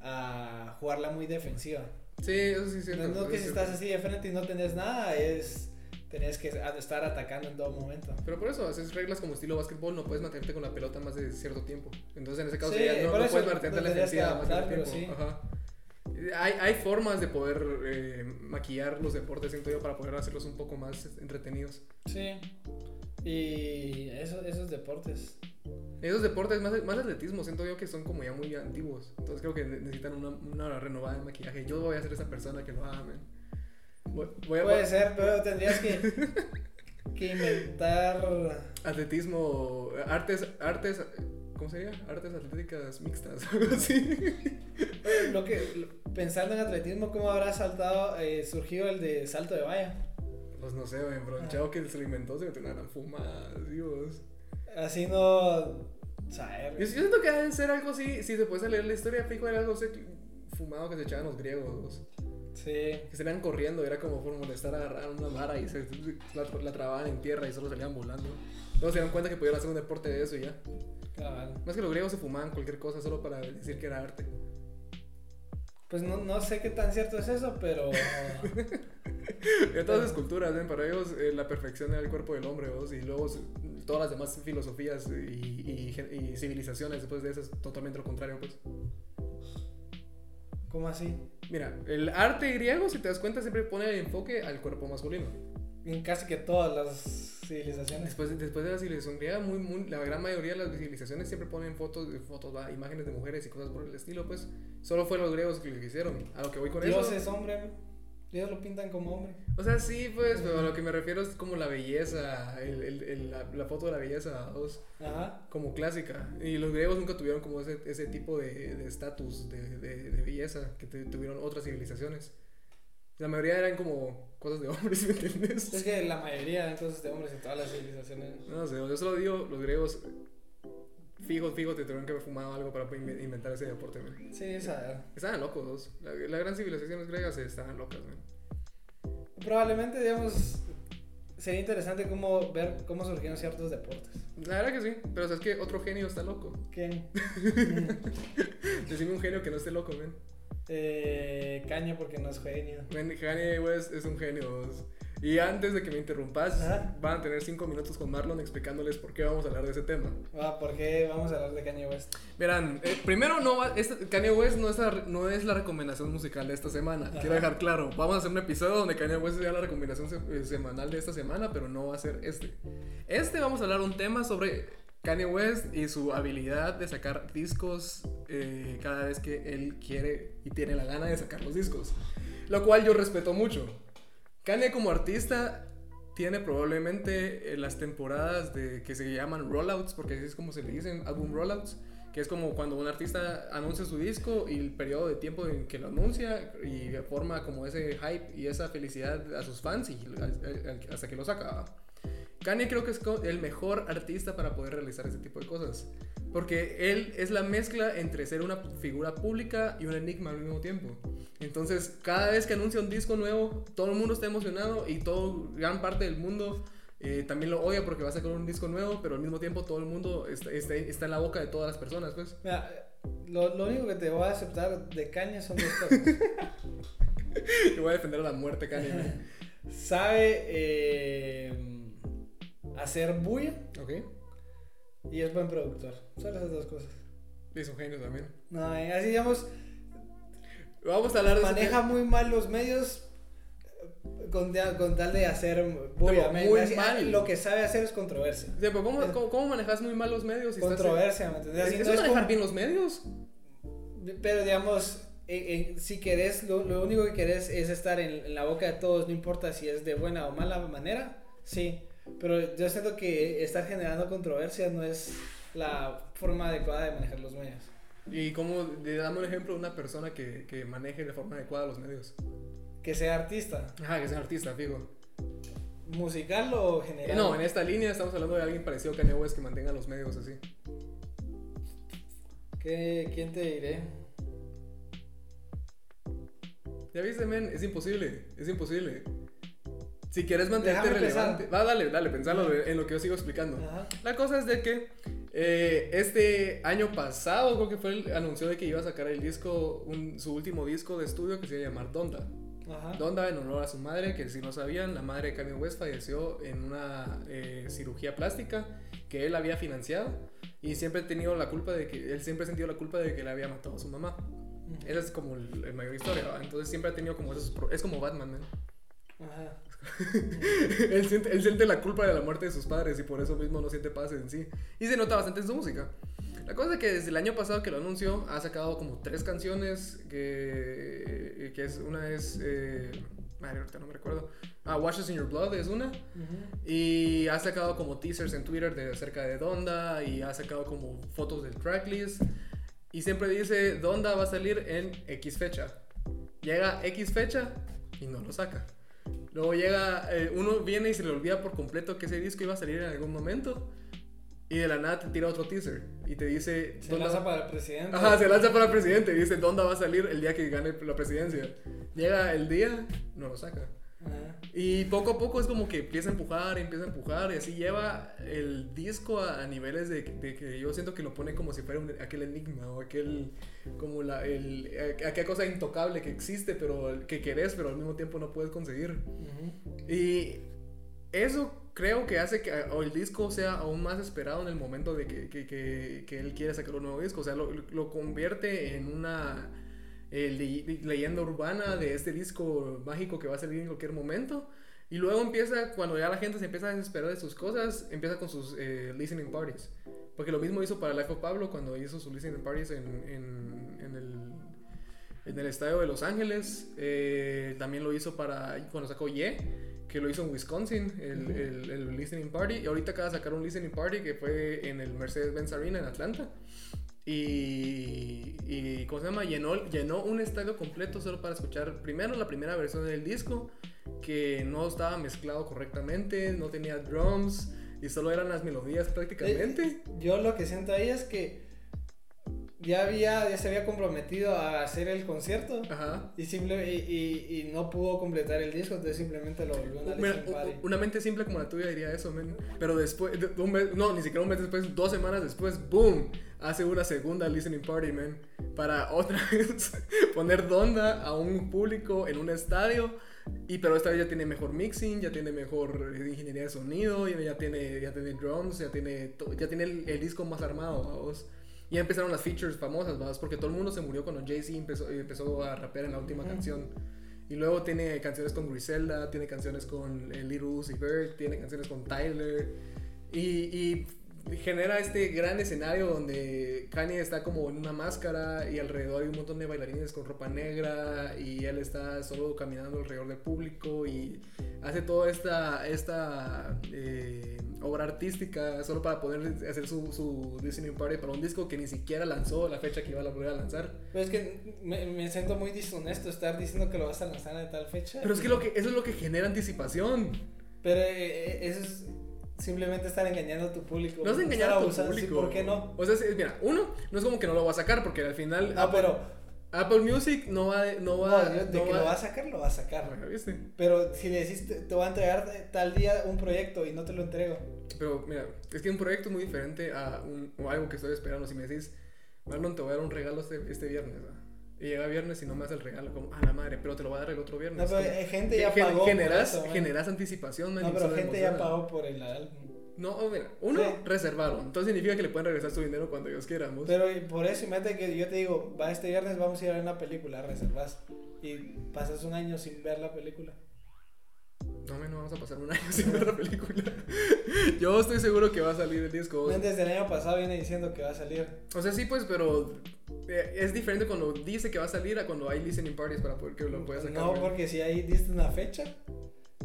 a jugarla muy defensiva. Sí, eso sí es cierto. No, no que si estás así de frente y no tenés nada, es... Tenés que estar atacando en todo momento. Pero por eso, haces reglas como estilo básquetbol, no puedes mantenerte con la pelota más de cierto tiempo. Entonces en ese caso Sí, sería, no, puedes mantenerte en la defensiva más de adaptar, tiempo. Ajá. Hay, hay formas de poder eh, maquillar los deportes, siento yo, para poder hacerlos un poco más entretenidos. Sí. Y eso, esos deportes. Esos deportes, más, más atletismo, siento yo que son como ya muy antiguos. Entonces creo que ne- necesitan una, una renovada de maquillaje. Yo voy a ser esa persona que lo haga, man. Voy, voy a, Puede ser, pero tendrías que, que inventar. Atletismo, artes, artes, ¿cómo sería? Artes atléticas mixtas, algo así. Lo que, pensando en atletismo, ¿cómo habrá saltado, eh, surgido el de salto de valla? Pues no sé, pero el Ah. chavo que se lo inventó se metió una fumada, Dios. Así no. Saber. Yo, yo siento que debe ser algo así, si te puedes leer la historia, fijo, era algo así fumado que se echaban los griegos. Sí. Que salían corriendo, era como por molestar a agarrar una vara y se, la, la trababan en tierra y solo salían volando. Luego se dieron cuenta que podían hacer un deporte de eso y ya. cabal. Más que los griegos se fumaban cualquier cosa solo para decir que era arte. Pues no, no sé qué tan cierto es eso, pero. Y todas esas culturas, ¿ven? para ellos eh, la perfección era el cuerpo del hombre, ¿vos? y luego todas las demás filosofías y, y gen- y civilizaciones después de eso es totalmente lo contrario, pues. ¿Cómo así? Mira, el arte griego, si te das cuenta, siempre pone el enfoque al cuerpo masculino. En casi que todas las civilizaciones. Después, de- después de la civilización griega, muy, muy- la gran mayoría de las civilizaciones siempre ponen fotos, fotos va, imágenes de mujeres y cosas por el estilo, pues. Solo fueron los griegos que lo hicieron. A lo que voy con Dios eso. es hombre. Dios lo pintan como hombre. O sea, sí, pues, pero a lo que me refiero es como la belleza, el, el- el- la, la foto de la belleza, vos, Ajá. como clásica. Y los griegos nunca tuvieron como ese, ese tipo de de estatus de, de, de belleza que te- tuvieron otras civilizaciones. La mayoría eran como cosas de hombres, ¿me entiendes? Es que la mayoría de cosas de hombres en todas las civilizaciones. No sé, yo solo digo, los griegos, fijo, fijo, te tuvieron que haber fumado algo para inventar ese deporte, man. Sí, esa. Estaban locos, dos. La, la gran civilizaciones griegas estaban locas, man. Probablemente, digamos, sería interesante cómo ver cómo surgieron ciertos deportes. La verdad que sí, pero sabes que otro genio está loco. ¿Quién? Decime un genio que no esté loco, man. eh, Caña porque no es genio. Man, Kanye West es un genio. Y antes de que me interrumpas, Ajá. van a tener cinco minutos con Marlon explicándoles por qué vamos a hablar de ese tema. Ah, ¿por qué vamos a hablar de Kanye West? Verán, eh, primero no va, este- Kanye West no es, la, no es la recomendación musical de esta semana. Ajá. Quiero dejar claro, vamos a hacer un episodio donde Kanye West sea la recomendación se- eh, semanal de esta semana, pero no va a ser este. Este vamos a hablar un tema sobre Kanye West y su habilidad de sacar discos eh, cada vez que él quiere y tiene la gana de sacar los discos. Lo cual yo respeto mucho. Kanye como artista tiene probablemente eh, las temporadas de que se llaman rollouts, porque así es como se le dicen, álbum rollouts, que es como cuando un artista anuncia su disco y el periodo de tiempo en que lo anuncia y forma como ese hype y esa felicidad a sus fans y hasta que lo saca. Kanye creo que es el mejor artista para poder realizar ese tipo de cosas. Porque él es la mezcla entre ser una figura pública y un enigma al mismo tiempo. Entonces, cada vez que anuncia un disco nuevo, todo el mundo está emocionado y todo, gran parte del mundo eh, también lo odia porque va a sacar un disco nuevo, pero al mismo tiempo todo el mundo está, está, en la boca de todas las personas, pues. Mira, lo, lo, único que te voy a aceptar de Kanye son dos cosas. te voy a defender a la muerte, Kanye. Sabe eh, hacer bulla. Ok. Y es buen productor. Son esas dos cosas. Y es un genio también. No, eh, así digamos. Vamos a hablar de Maneja muy mal los medios con, con, tal de hacer. Muy mal. Lo que sabe hacer es controversia. Sí, pero ¿cómo, cómo, manejas muy mal los medios? controversia, ¿me entiendes? ¿Eso no es manejar bien los medios? Pero digamos, eh, eh, si querés, lo, lo, único que querés es estar en, en, la boca de todos, no importa si es de buena o mala manera, sí. Pero yo siento que estar generando controversia no es la forma adecuada de manejar los medios. ¿Y cómo le damos un ejemplo de una persona que, que maneje de forma adecuada los medios? Que sea artista. Ajá, que sea artista, fijo. ¿Musical o general? No, en esta línea estamos hablando de alguien parecido a Kanye West que mantenga los medios así. ¿Qué, ¿Quién te diré? Ya viste, men, es imposible, es imposible. Si quieres mantenerte relevante. Va, dale, dale, pensalo en lo que yo sigo explicando. La cosa es de que eh, este año pasado, creo que fue el anuncio de que iba a sacar el disco, su último disco de estudio que se iba a llamar Donda. Donda en honor a su madre, que si no sabían, la madre de Kanye West falleció en una eh, cirugía plástica que él había financiado y siempre ha tenido la culpa de que él siempre ha sentido la culpa de que le había matado a su mamá. Esa es como la mayor historia, entonces siempre ha tenido como esos es como Batman, Ajá. él, siente, él siente la culpa de la muerte de sus padres y por eso mismo no siente paz en sí. Y se nota bastante en su música. La cosa es que desde el año pasado que lo anunció, ha sacado como tres canciones. Que, que es una es. Eh, ahorita no me recuerdo. Ah, Washes in Your Blood es una. Y ha sacado como teasers en Twitter de acerca de Donda. Y ha sacado como fotos del tracklist. Y siempre dice: Donda va a salir en X fecha. Llega X fecha y no lo saca. Luego llega, eh, uno viene y se le olvida por completo que ese disco iba a salir en algún momento. Y de la nada te tira otro teaser y te dice... Se lanza para el presidente. Ajá, se lanza para el presidente y dice, ¿dónde va a salir el día que gane la presidencia? Llega el día, no lo saca. Y poco a poco es como que empieza a empujar, empieza a empujar y así lleva el disco a, niveles de, que yo siento que lo pone como si fuera aquel enigma o aquel, como la, el, aquella cosa intocable que existe, pero que querés, pero al mismo tiempo no puedes conseguir. Y eso creo que hace que el disco sea aún más esperado en el momento de que, que, que, él quiere sacar un nuevo disco. O sea, lo, lo convierte en una eh, leyenda urbana de este disco mágico que va a salir en cualquier momento. Y luego empieza, cuando ya la gente se empieza a desesperar de sus cosas, empieza con sus eh, listening parties. Porque lo mismo hizo para Life of Pablo cuando hizo sus listening parties en, en, en, el, en el estadio de Los Ángeles. Eh, también lo hizo para cuando sacó Ye, que lo hizo en Wisconsin, el, el, el, listening party. Y ahorita acaba de sacar un listening party que fue en el Mercedes-Benz Arena en Atlanta. Y, y ¿cómo se llama? Llenó, llenó un estadio completo solo para escuchar primero la primera versión del disco, que no estaba mezclado correctamente, no tenía drums y solo eran las melodías prácticamente. Eh, yo lo que siento ahí es que ya había ya se había comprometido a hacer el concierto y simple y, y, no pudo completar el disco entonces simplemente lo volvió a Mira, una mente simple como la tuya diría eso men. pero después un mes, no ni siquiera un mes después dos semanas después boom hace una segunda listening party man para otra vez poner donda a un público en un estadio y pero esta vez ya tiene mejor mixing, ya tiene mejor ingeniería de sonido, ya, tiene ya tiene drums, ya tiene ya tiene el, disco más armado, vamos. Y empezaron las features famosas, ¿verdad? Porque todo el mundo se murió cuando Jay-Z empezó, empezó a rapear en la última canción. Y luego tiene canciones con Griselda, tiene canciones con eh, Little Uzi Vert, tiene canciones con Tyler. Y, y genera este gran escenario donde Kanye está como en una máscara y alrededor hay un montón de bailarines con ropa negra y él está solo caminando alrededor del público y hace toda esta, esta eh, obra artística solo para poder hacer su, su listening party para un disco que ni siquiera lanzó la fecha que iba a volver a lanzar. Pero es que me, me siento muy dishonesto estar diciendo que lo vas a lanzar en tal fecha. Pero es que, lo que eso es lo que genera anticipación. Pero eh, eh, eso es simplemente estar engañando a tu público. No es engañar a tu abusando, sí, público. ¿Por qué no? O sea, mira, uno, no es como que no lo va a sacar porque al final Ah, Apple, pero Apple Music no va, no no, va, yo- de no que va- lo va a sacar, lo va a sacar. Pero si le decís, te, te voy a entregar tal día un proyecto y no te lo entrego. Pero mira, es que un proyecto muy diferente a, un, o algo que estoy esperando. Si me decís, Marlon, te voy a dar un regalo este, este viernes, y llega viernes y no me das el regalo, como, a la madre, pero te lo voy a dar el otro viernes. No, pero Como- eh, gente ya Gen- pagó. por generas, eso, man. generas anticipación, man, No, pero gente ya pagó por el álbum. No, mira, uno, Sí. reservaron. Entonces significa que le pueden regresar su dinero cuando ellos quieran. ¿vos? Pero por eso, imagínate que yo te digo, va este viernes, vamos a ir a ver una película, reservas. Y pasas un año sin ver la película. No, no vamos a pasar un año sin ver la película. Yo estoy seguro que va a salir el disco. Desde el año pasado viene diciendo que va a salir. O sea, sí, pues, pero eh, es diferente cuando dice que va a salir a cuando hay listening parties para poder que lo puedas sacar. No, porque si ahí diste una fecha,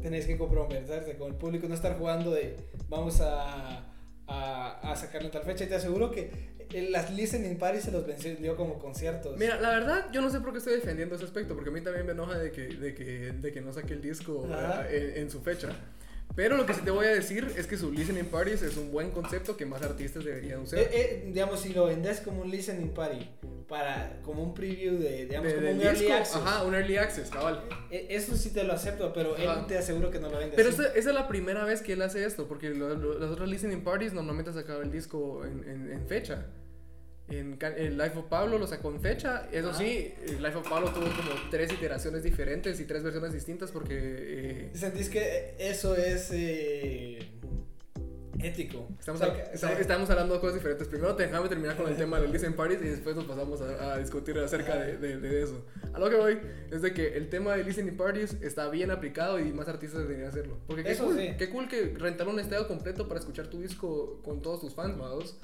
tenéis que comprometerte con el público, no estar jugando de vamos a, a, a sacarlo en tal fecha. Y te aseguro que eh, las listening parties se los vendió como conciertos. Mira, la verdad, yo no sé por qué estoy defendiendo ese aspecto, porque a mí también me enoja de que, de que, de que no saque el disco en su fecha. Pero lo que sí te voy a decir es que su listening parties es un buen concepto que más artistas deberían usar. Eh, eh, digamos, si lo vendes como un listening party, para, como un preview de, digamos, De- como un early disco, access. ajá, un early access, cabal. Eh, Eso sí te lo acepto, pero Ajá. él te aseguro que no lo vende Pero esta, esa es la primera vez que él hace esto, porque lo- lo- las otras listening parties normalmente sacaba el disco en, en- en fecha. En, en Life of Pablo lo sacó en fecha. Eso Ajá. sí, eh, Life of Pablo tuvo como tres iteraciones diferentes y tres versiones distintas porque... eh, ¿Sentís que eso es eh, ético? Estamos, O sea, estamos, estamos hablando de cosas diferentes. Primero déjame terminar con el tema del Listen Parties y después nos pasamos a, a discutir acerca de, de- de eso. A lo que voy es de que el tema de Listening Parties está bien aplicado y más artistas deberían hacerlo. Porque qué Eso cool, sí. qué cool que rentar un estadio completo para escuchar tu disco con todos tus fans, ¿vados?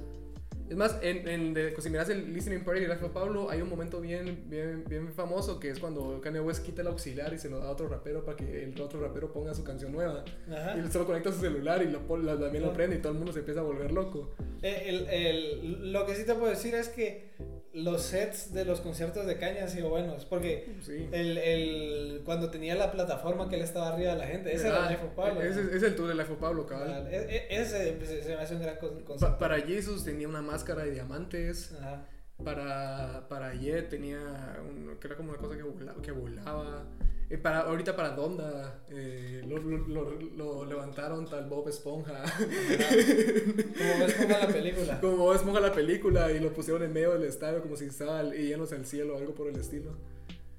Es más, en, en de- si miras el Listening Party de of Pablo, hay un momento bien, bien, bien famoso que es cuando Kanye West quita el auxiliar y se lo da a otro rapero para que el otro rapero ponga su canción nueva. Ajá. Y él solo conecta su celular y lo, también lo prende y todo el mundo se empieza a volver loco. Eh, el- el- lo que sí te puedo decir es que los sets de los conciertos de Caña han sido buenos. Porque Sí. el, el- cuando tenía la plataforma que él estaba arriba de la gente, ese era Ah, el Life of Pablo. Ese ¿no? es el tour de Life of Pablo, cabal. Ah, e- e- Ese se, se me hace un gran Pa- concepto. para Jesus tenía una máscara de diamantes. Ajá. Para, para Ye tenía un, que era como una cosa que volaba. Que volaba. Eh, para, ahorita para Donda eh, lo, lo- lo- lo levantaron tal Bob Esponja. Como ves como la película. como Bob Esponja la película y lo pusieron en medio del estadio como si estaba yéndose al cielo o algo por el estilo.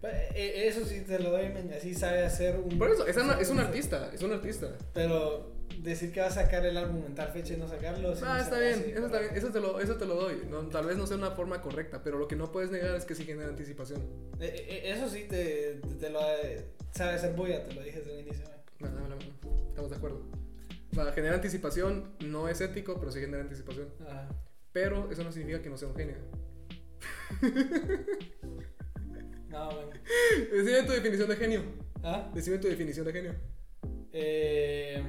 Eh, eh, Eso sí te lo doy, así sabe hacer un... Por eso, es, una- es un artista, es un artista. Pero decir que va a sacar el álbum en tal fecha y no sacarlo... Ah, está bien, así, eso está bien, eso te lo, eso te lo doy. No, tal vez no sea una forma correcta, pero lo que no puedes negar es que sí genera anticipación. Eh, eh, Eso sí te, te, te lo eh, sabe hacer bulla, te lo dije desde el inicio. No, la mano. Estamos de acuerdo. Va, genera anticipación, no es ético, pero sí genera anticipación. Ajá. Pero eso no significa que no sea un genio. No, men. Decime tu definición de genio. ¿Ah? Decime tu definición de genio. Eh,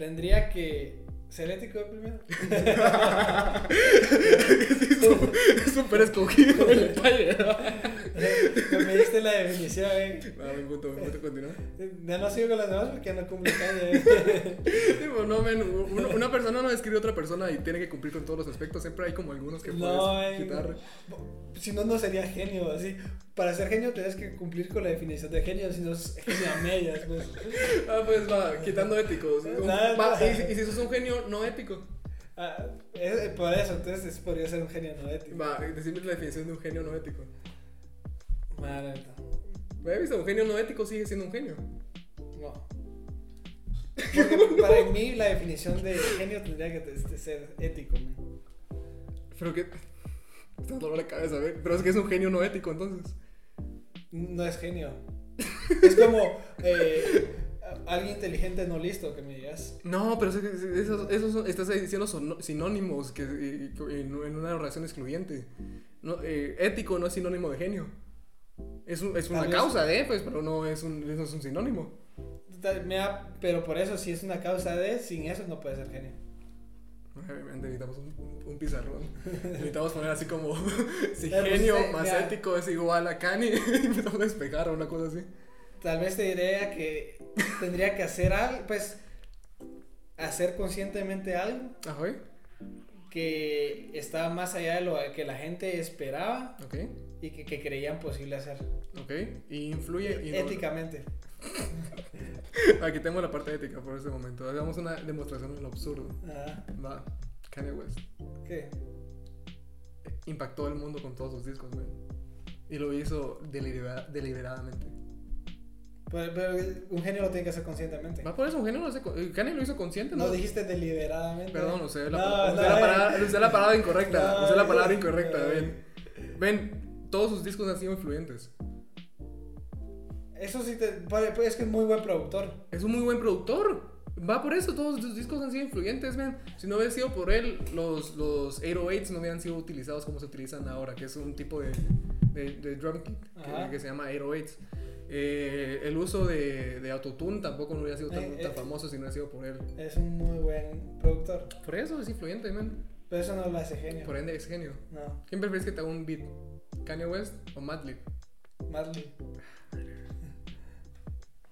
tendría que ser ético primero. Es súper escogido el detalle. me diste la definición, eh. Va, buen punto, continúa. Ya no sigo con las demás porque no cumple calle. eh. Tipo, no, men, uno- una persona no describe a otra persona y tiene que cumplir con todos los aspectos. Siempre hay como algunos que No, puedes eh. quitar. Si no, no sería genio. Así, para ser genio tienes que cumplir con la definición de genio, si no es genio a medias. Pues. Ah, pues va, quitando éticos. Nada, va, nada. y, si- y si sos un genio no ético. Ah, es- por eso, entonces podría ser un genio no ético. Va, decime la definición de un genio no ético. Madre. ¿Me visto? Un genio no ético sigue siendo un genio. No. Porque para mí la definición de genio tendría que este, ser ético. man. Pero que. Está dolor la cabeza, ¿ve? Pero es que es un genio no ético, entonces. No es genio. Es como. eh, alguien inteligente no listo, que me digas. No, pero eso, eso, eso son- estás diciendo son- sinónimos que, eh, en, en una oración excluyente. No, eh, ético no es sinónimo de genio. Es, un- es una causa de, pues, pero no es un, no es un sinónimo. Da- Pero por eso, si es una causa de, sin eso no puede ser genio. Obviamente necesitamos un, un pizarrón. necesitamos poner así como si genio más mira. ético es igual a Kanye. empezamos a despegar o una cosa así. Tal vez te diría que tendría que hacer algo, pues, hacer conscientemente algo Ajá, que estaba más allá de lo que la gente esperaba ok, y que, que creían posible hacer. ok. Y influye. Y no- Éticamente. Aquí tengo la parte ética por este momento. Hagamos una demostración de lo absurdo. Ah, Va, Kanye West. ¿Qué? impactó el mundo con todos sus discos, güey. Y lo hizo delibera- deliberadamente. Pero, pero un genio lo tiene que hacer conscientemente. Va por eso, un genio lo hace. Kanye lo hizo consciente, ¿no? No dijiste deliberadamente. Perdón, usé la, No, usé no, la eh. palabra, usé la palabra incorrecta. No, usé la palabra incorrecta, ven. Ven, todos sus discos han sido influyentes. Eso sí te. pues, Es que es muy buen productor. Es un muy buen productor. Va por eso, todos sus discos han sido influyentes, ven. Si no hubiera sido por él, los, los 808s no hubieran sido utilizados como se utilizan ahora, que es un tipo de, de, de drum kit que, que se llama 808s. Eh, el uso de, de autotune tampoco no hubiera sido tan, Eh, tan eh. famoso si no hubiera sido por él. Es un muy buen productor. Por eso es influyente, man. Pero eso no lo hace genio. Por ende es genio. No. ¿Quién prefieres que te haga un beat? ¿Kanye West o Madlib? Marley.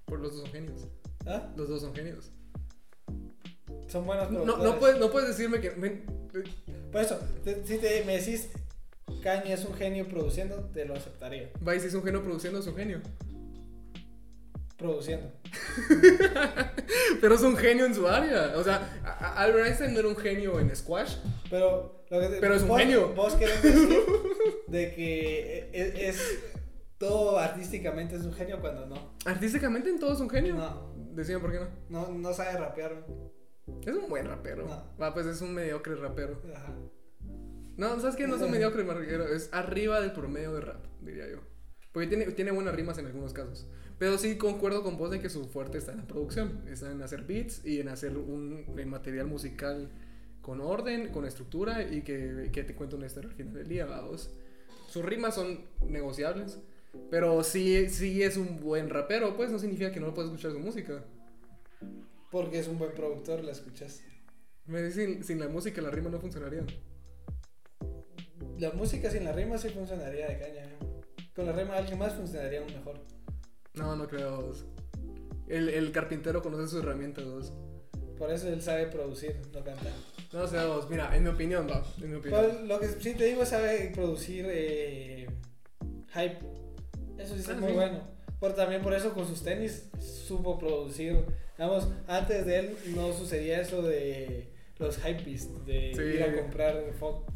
Por los dos son genios. ¿Ah? Los dos son genios. Son buenos No, no, puedes, no puedes decirme que. Por eso, te- si te, me decís Kanye es un genio produciendo, te lo aceptaría. Si es un genio produciendo, es un genio. Produciendo. Pero es un genio en su área. O sea, a- a- Albert Einstein no era un genio en squash. Pero, lo que te- Pero es un vos- genio. Vos querés decir de que es, es- todo artísticamente es un genio cuando no. Artísticamente en todo es un genio. No, Decían por qué no. no, no sabe rapear. Es un buen rapero. No. Va, pues es un mediocre rapero. Ajá. No, ¿sabes qué? No es un mediocre rapero. Es arriba del promedio de rap, diría yo. Porque tiene, tiene buenas rimas en algunos casos. Pero sí concuerdo con vos de que su fuerte está en la producción. Está en hacer beats y en hacer un material musical con orden, con estructura y que, que te cuente una historia al final del día. Sus rimas son negociables. Pero sí, sí es un buen rapero, pues no significa que no puedes escuchar su música. Porque es un buen productor, la escuchas. Me dicen, sin, sin la música las rimas no funcionarían. La música sin la rima sí funcionaría de caña. ¿eh? Con la rima de alguien más funcionaría aún mejor. No, no creo. vos. El, el carpintero conoce sus herramientas, vos. Por eso él sabe producir, no cantar. No sé, vos. Mira, en mi opinión, va. En mi opinión. Pero lo que sí te digo, sabe producir eh, hype. Eso sí es muy bueno. Por, también por eso con sus tenis supo producir. Digamos, antes de él no sucedía eso de los hypebeast, de Sí. ir a comprar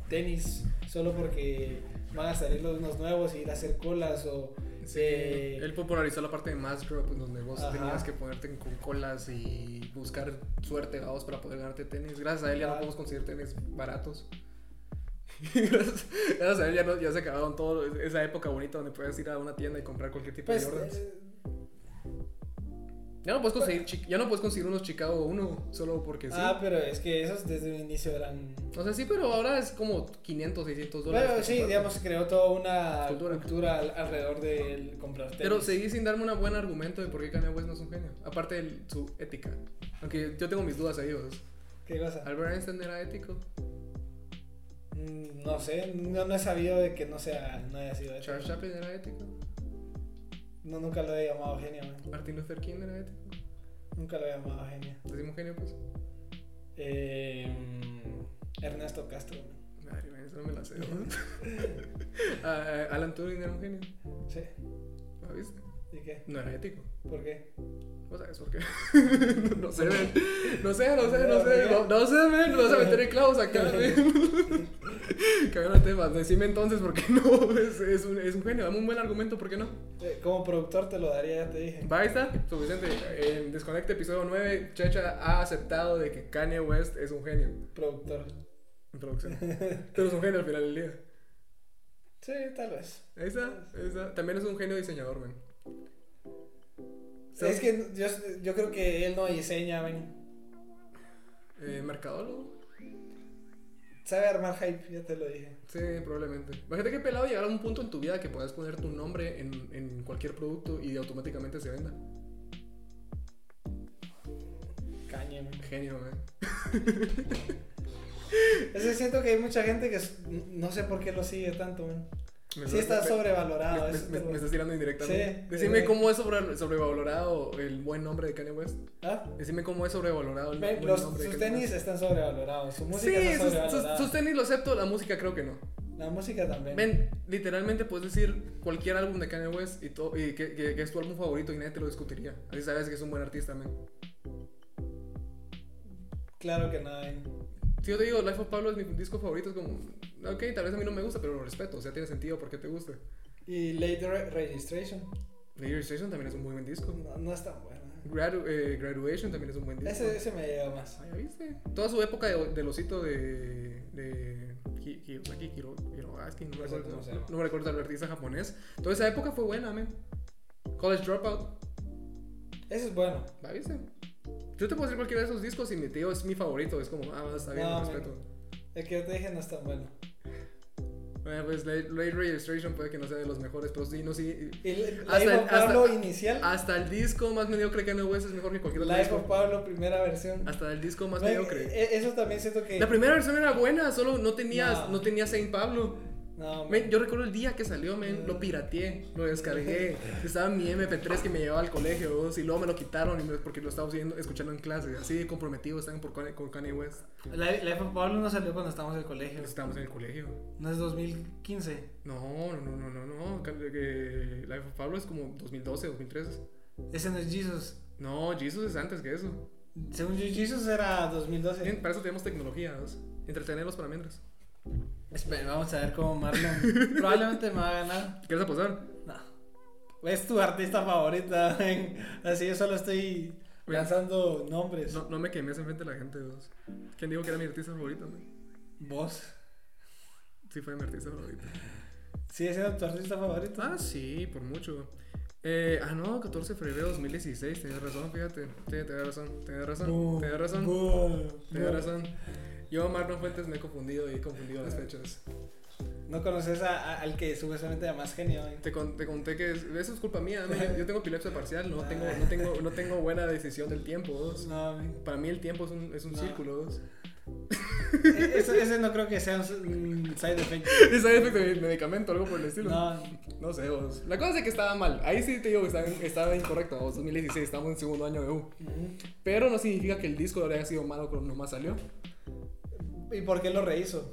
tenis solo porque van a salir los unos nuevos y ir a hacer colas o... Sí, eh, él popularizó la parte de Mass Drop, donde vos Ajá. tenías que ponerte con colas y buscar suerte, vamos, para poder ganarte tenis. Gracias a él ya no podemos conseguir tenis baratos. Gracias, gracias a él ya, no- ya se acabaron todo esa época bonita donde puedes ir a una tienda y comprar cualquier tipo Pues, de Jordans. eh, Ya no puedes conseguir, chi- ya no puedes conseguir unos Chicago 1 solo porque sí. Ah, pero es que esos desde un inicio eran... O sea, sí, pero ahora es como 500, 600 dólares. Pero sí, digamos, creó toda una Cultura. cultura, al- alrededor del comprar tenis. Pero seguí sin darme un buen argumento de por qué Kanye West no es un genio. Aparte de su ética. Aunque yo tengo mis dudas ahí. ¿Qué cosa? Albert Einstein era ético. Mm, No sé, no, no he sabido de que no sea, no haya sido eso. Charles Chaplin era ético. No, nunca lo he llamado genio, man. Martin Luther King era ético. Nunca lo he llamado genio. Decimos genio, pues. Eh, mm, Ernesto Castro, man. Madre mía, eso no me la sé. ¿no? Ah, ah, Alan Turing era un genio. Sí. ¿Lo viste? ¿Y qué? No era ético. ¿Por qué? ¿Vos sabes por qué? no sé, men. No sé, no sé, no sé. No, no sé. Me vas a meter en clavos acá, men. Cambiando de tema. Decime entonces por qué no. Es, es, un, es un genio. Dame un buen argumento, ¿por qué no? Eh, Como productor te lo daría, ya te dije. Va, ahí está, suficiente. En Desconecte episodio 9, Checha ha aceptado de que Kanye West es un genio Productor. en producción. Pero es un genio al final del día. Sí, tal vez. Ahí está, ahí está. También es un genio diseñador, Es que yo, yo creo que él no diseña, ven. Eh, mercadólogo. Sabe armar hype, ya te lo dije. Sí, probablemente. Imagínate que pelado llegar a un punto en tu vida que puedas poner tu nombre en, en cualquier producto y automáticamente se venda. Caña, man. Genio, man. Es que siento que hay mucha gente que no sé por qué lo sigue tanto, man. Me Sí está me- sobrevalorado. Me, me- me- me estás tirando indirectamente. Sí, Decime sí. cómo es sobre- sobrevalorado el buen nombre de Kanye West. ¿Ah? Decime cómo es sobrevalorado el Ve, buen los- nombre de sus Kanye tenis West. están sobrevalorados, su música Sí, está sus, sobrevalorada. sus- sus tenis lo acepto, la música creo que no. La música también. Ven, literalmente puedes decir cualquier álbum de Kanye West y, to- y que, que- que es tu álbum favorito y nadie te lo discutiría. Así sabes que es un buen artista, man. Claro que no. Si yo te digo, Life of Pablo es mi disco favorito, es como, ok, tal vez a mí no me gusta, pero lo respeto, o sea, tiene sentido porque te gusta. Y Late Re- Registration. The Year Station también es un muy buen disco. No, no es tan buena. Gradu- eh, Graduation también es un buen disco. Ese, ese me llega más. Ah, ¿ya viste? Toda su época de, del osito de. de. Ki- Kiyosaki, Kiro, Hiroaki, no, me recuerdo- no, no me recuerdo el artista japonés. Toda esa época fue buena, man. College Dropout, Ese es bueno. ¿la viste? Yo te puedo decir cualquiera de esos discos y mi tío es mi favorito, es como, ah, está bien, No, respeto. El que yo te dije no es tan bueno. Bueno, pues Late, Late Registration puede que no sea de los mejores, pero sí, no, sí. El- Hasta Life el- of Pablo hasta- inicial. Hasta el disco más mediocre que West es mejor que cualquier otro Life of disco. Pablo, primera versión. Hasta el disco más Ven, mediocre. e- Eso también siento que. La primera versión era buena, solo no tenías, No. no tenías Saint Pablo. No, Men, yo recuerdo el día que salió, men, Mm. lo pirateé, lo descargué. Estaba en mi MP3 que me llevaba al colegio, y luego me lo quitaron y me- porque lo estaba escuchando en clase. Así de comprometido estaban por con Kanye West. Life Life of Pablo no salió cuando estábamos en el colegio. Estábamos en el colegio. No es 2015. No, no, no, no, no, no. Life of Pablo es como 2012, 2013. Ese no es Jesus. No, Jesus es antes que eso. Según yo, Jesus era 2012. Bien, para eso tenemos tecnología, vos. Entretenerlos para mientras. Espera, vamos a ver cómo Marlon probablemente me va a ganar. ¿Quieres apostar? No. Es tu artista favorita. Así yo solo estoy lanzando nombres. No, no me quemes enfrente de la gente, vos. ¿Quién dijo que era mi artista favorito? men? Vos. Sí, fue mi artista favorito. ¿Sigue siendo tu artista favorito? Ah, sí, por mucho. Eh, ah, no, 14 de febrero de 2016, tenías razón, fíjate. Sí, tenías razón, tenías razón, tenías razón, tenías bu. razón. Yo, Marlon Fuentes, me he confundido y he confundido las fechas. No conoces a- a- al que supuestamente era más genio. ven. Te, con- te conté que es- eso es culpa mía, ¿no? yo tengo epilepsia parcial, no tengo, no tengo, no tengo buena decisión del tiempo. No. Para mí el tiempo es un, es un No. círculo. E- ese, ese no creo que sea un, side effect. Es side effect de medicamento, algo por el estilo. No, No sé, vos. La cosa es que estaba mal. Ahí sí te digo que estaba, estaba incorrecto. vos. 2016, estamos en segundo año de U. Ujú. Pero no significa que el disco haya sido malo cuando nomás salió. ¿Y por qué lo rehizo?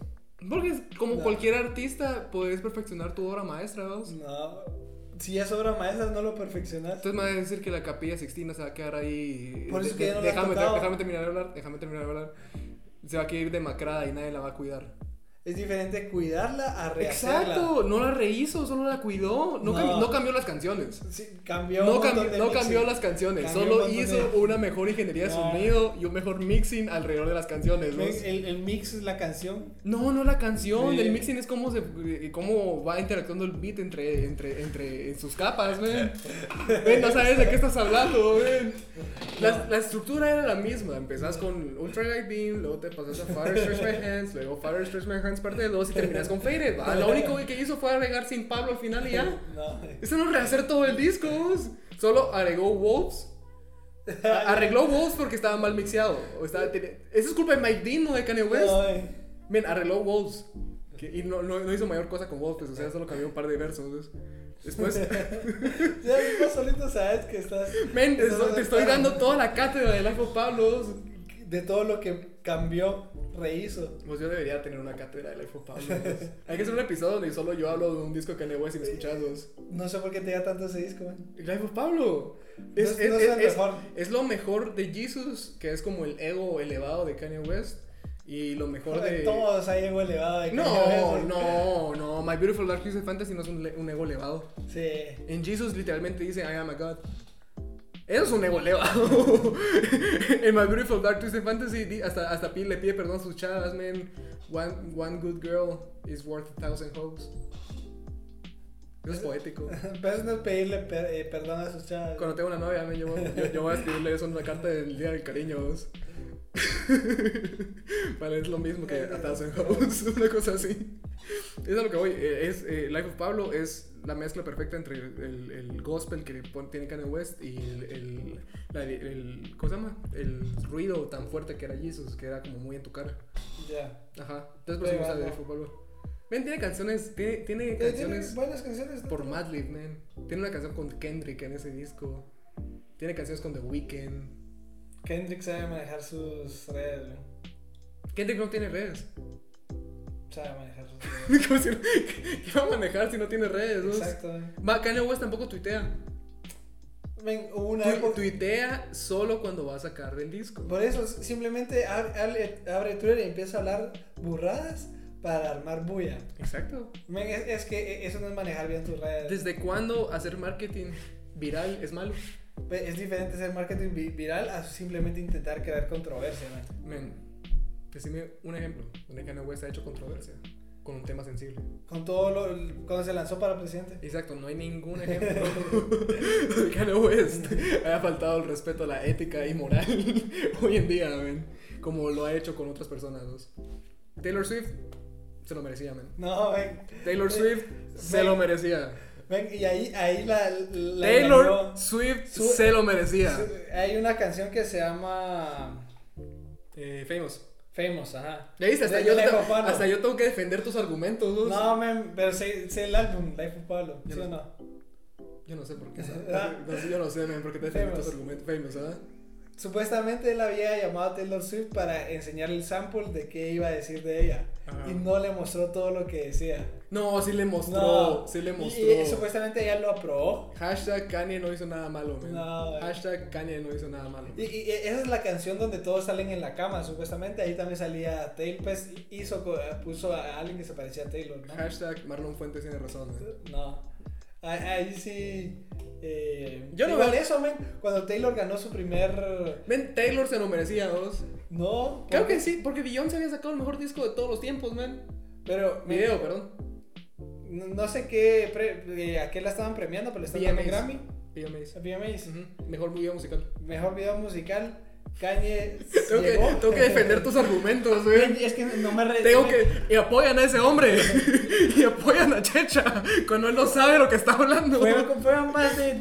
Porque como No. cualquier artista, puedes perfeccionar tu obra maestra, vos. No. Si es obra maestra, no lo perfeccionaste. Entonces me va a decir que la capilla sixtina se va a quedar ahí. Por eso de- que ya no la has déjame, déjame terminar de hablar. Déjame terminar de hablar. Se va a quedar demacrada y nadie la va a cuidar. Es diferente cuidarla a rehacerla. Exacto, no la rehizo, solo la cuidó. No, No. cambi- no cambió las canciones. Sí, cambió. No, un montón cambió, de no cambió las canciones, Cambió solo hizo de- una mejor ingeniería de sonido y un mejor mixing alrededor de las canciones. ¿no? El, el mix es la canción. No, no la canción, Sí. el mixing es cómo, se, eh, cómo va interactuando el beat entre, entre, entre en sus capas, ven. Ven, no sabes de qué estás hablando, ven. La, la estructura era la misma, empezás con Ultra Light Beam, luego te pasas a Fire Stretch My Hands, luego Fire Stretch My Hands parte 2 y terminas con Faded. ¿va? Lo único que hizo fue agregar sin Pablo al final y ya. No. Eso no rehacer todo el disco, solo agregó Wolves. Arregló Wolves porque estaba mal mixeado. O estaba, eso es culpa de Mike Dean, no de Kanye West. Men, arregló Wolves. Que- y no, no, no hizo mayor cosa con Wolves, pues, o sea, solo cambió un par de versos. ¿ves? Después, Ya mismo solito sabes que estás. men, te, estoy- te estoy dando toda la cátedra de Life of Pablo. De todo lo que cambió, rehizo. Pues yo debería tener una cátedra de Life of Pablo. Hay que hacer un episodio donde solo yo hablo de un disco de Kanye West y me escuchas dos. No sé por qué te da tanto ese disco, man. Life of Pablo. No Es, es- es- no es el mejor. es lo mejor de Jesus, que es como el ego elevado de Kanye West. Y lo mejor de. Todos hay ego elevado. de No, Kanye West. no, no. My Beautiful Dark Twisted Fantasy no es un, le- un ego elevado. Sí. En Jesus literalmente dice I am a God. Eso es un ego elevado. en My Beautiful Dark Twisted Fantasy hasta, hasta le pide perdón a sus chavas, man. One, one good girl is worth a thousand hoes. Eso es poético. Pero no pedirle per- eh, perdón a sus chavas. Cuando tengo una novia, men, yo, yo, yo voy a escribirle eso en una carta del Día del Cariño. vos. vale, es lo mismo que Thousand House, una cosa así. Es a lo que voy. eh, Es, eh, Life of Pablo es la mezcla perfecta entre el, el gospel que tiene Kanye West y el, el, la- el- ¿Cómo se llama? El ruido tan fuerte que era Jesus, que era como muy en tu cara. Ya. Ajá. Entonces, por eso me gusta Pegando. Life of Pablo. Ven, tiene canciones, tiene, tiene Eh, tiene canciones buenas canciones. ¿no? por Madlib, man. Tiene una canción con Kendrick en ese disco. Tiene canciones con The Weeknd. Kendrick sabe manejar sus redes, güey. Kendrick no tiene redes. Sabe manejar sus redes. Si- ¿Qué va a manejar si no tiene redes? no? Exacto, Kanye West tampoco tuitea. Hubo una Tu- época. tuitea solo cuando va a sacar del disco. Por eso simplemente abre, abre, abre Twitter y empieza a hablar burradas para armar bulla. Exacto. Men, es, es que eso no es manejar bien tus redes. ¿Desde cuándo hacer marketing viral es malo? Ve, Es diferente ser marketing vi- viral a simplemente intentar crear controversia, man. Men, decime un ejemplo donde Kanye West ha hecho controversia con un tema sensible. Con todo lo. Cuando se lanzó para presidente. Exacto, no hay ningún ejemplo de Kanye West haya faltado el respeto a la ética y moral hoy en día, men, como lo ha hecho con otras personas. Taylor Swift se lo merecía, men. No, ven. Taylor Swift se lo merecía. Ven, y ahí, ahí la. la Taylor. Swift Su- se lo merecía. Su- Hay una canción que se llama. Eh, famous. Famous, ajá. Ya viste, hasta, De- yo, de te- Life of Pablo. hasta yo tengo que defender tus argumentos. dos. No, men, pero sé, sé el álbum, Life of Pablo, Yo ¿sí o no- no? Yo no sé por qué. Ah. no yo no sé, men, por qué te defiendo tus Famous. argumentos. Famous, ¿ah? Supuestamente él había llamado a Taylor Swift para enseñarle el sample de qué iba a decir de ella. Ajá. Y no le mostró todo lo que decía. No, sí le mostró. No. Sí le Y- mostró. Y, supuestamente ella lo aprobó. Hashtag Kanye no hizo nada malo, man. No, güey. Hashtag Kanye no hizo nada malo. Y, y esa es la canción donde todos salen en la cama, supuestamente. Ahí también salía Taylor, pues hizo, puso a alguien que se parecía a Taylor, ¿no? Hashtag Marlon Fuentes tiene razón, man. No. Ahí, ahí sí. Eh, Yo no veo- eso, men. Cuando Taylor ganó su primer. Men, Taylor se lo merecía, dos. No. Creo que sí, porque Beyoncé había sacado el mejor disco de todos los tiempos, man. Pero. men, Video, perdón. No no sé qué. pre- eh, a qué la estaban premiando, pero le estaban dando VMAs. Grammy. VMAs. VMAs. Ujú, Mejor video musical. Mejor video musical. Kanye. Tengo que, llegó. tengo que defender tus argumentos, Men, güey. Es que no me re- Tengo que. Y apoyan a ese hombre. y apoyan a Checha. Cuando él no sabe lo que está hablando. Fueron, fueron más de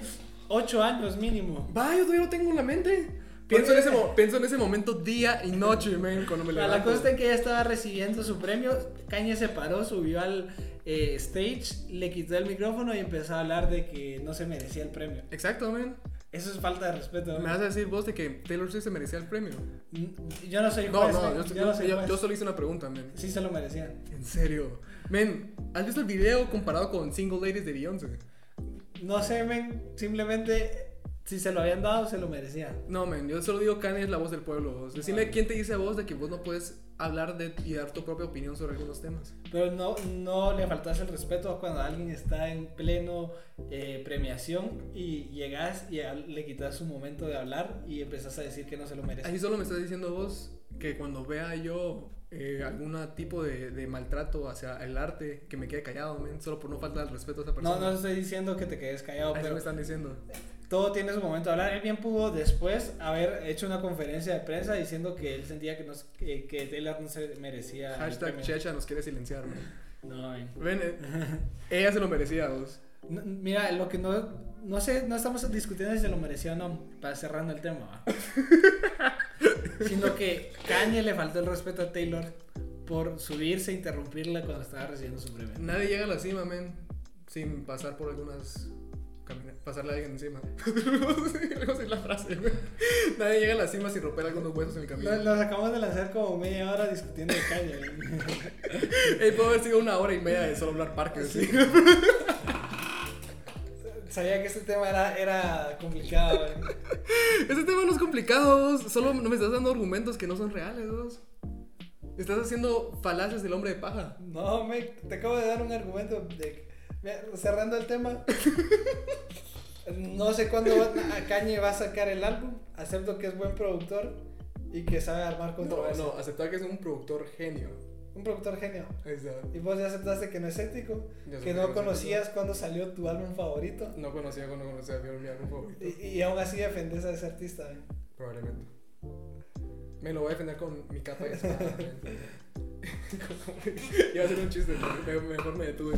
8 años mínimo. Va, yo todavía lo tengo en la mente. Pienso en, ese mo- pienso en ese momento día y noche, man, cuando me A la levanto. costa en que ella estaba recibiendo su premio, Kanye se paró, subió al eh, stage, le quitó el micrófono y empezó a hablar de que no se merecía el premio. Exacto, man. Eso es falta de respeto. Me ¿no? vas a decir vos de que Taylor Swift se merecía el premio. Yo no soy No, juez. no, men, yo, yo, yo- no soy yo- juez. yo solo hice una pregunta, man. Sí se lo merecían. En serio. Men, ¿has visto el video comparado con Single Ladies de Beyoncé? No sé, men, simplemente si se lo habían dado, se lo merecían. No, men, yo solo digo Kanye es la voz del pueblo. Decime quién te dice a vos de que vos no puedes hablar de, y dar tu propia opinión sobre algunos temas. Pero no, no le faltas el respeto cuando alguien está en pleno eh, premiación y llegas y a- le quitas su momento de hablar y empezás a decir que no se lo merece. Ahí solo me estás diciendo vos que cuando vea yo eh, algún tipo de, de maltrato hacia el arte, que me quede callado, men, solo por no faltar el respeto a esa persona. No, no estoy diciendo que te quedes callado, pero me están diciendo. Todo tiene su momento de hablar. Él bien pudo después haber hecho una conferencia de prensa diciendo que él sentía que, no, se- que, que Taylor no se merecía. Hashtag. Checha nos quiere silenciar, men. No. Ven, eh, ella se lo merecía, vos. No, mira, lo que no, no sé, no estamos discutiendo si se lo mereció o no, para cerrando el tema, sino que Kanye le faltó el respeto a Taylor por subirse e interrumpirla cuando estaba recibiendo su premio. Nadie llega a la cima, men, sin pasar por algunas. Camina- pasarle a alguien encima. no sé la frase, men. Nadie llega a la cima sin romper algunos huesos en el camino. Nos acabamos de lanzar como media hora discutiendo de Kanye. Ey, puede haber sido una hora y media de solo hablar parques, sí. Sabía que este tema era, era complicado. ¿eh? Ese tema no es complicado, vos. solo no me estás dando argumentos que no son reales, vos. Estás haciendo falacias del hombre de paja. No, me, te acabo de dar un argumento de, mira, cerrando el tema. No sé cuándo Kanye va a sacar el álbum. Acepto que es buen productor y que sabe armar No, controversia. no, aceptar que es un productor genio. Un productor genio. Está. Y vos ya aceptaste que no es ético, que no no conocías cuando salió tu álbum favorito. No conocía cuando conocía mi álbum favorito. Y, y aún así defendes a ese artista. ¿eh? Probablemente. Me lo voy a defender con mi capa y espada. Iba a ser un chiste, mejor me detuve.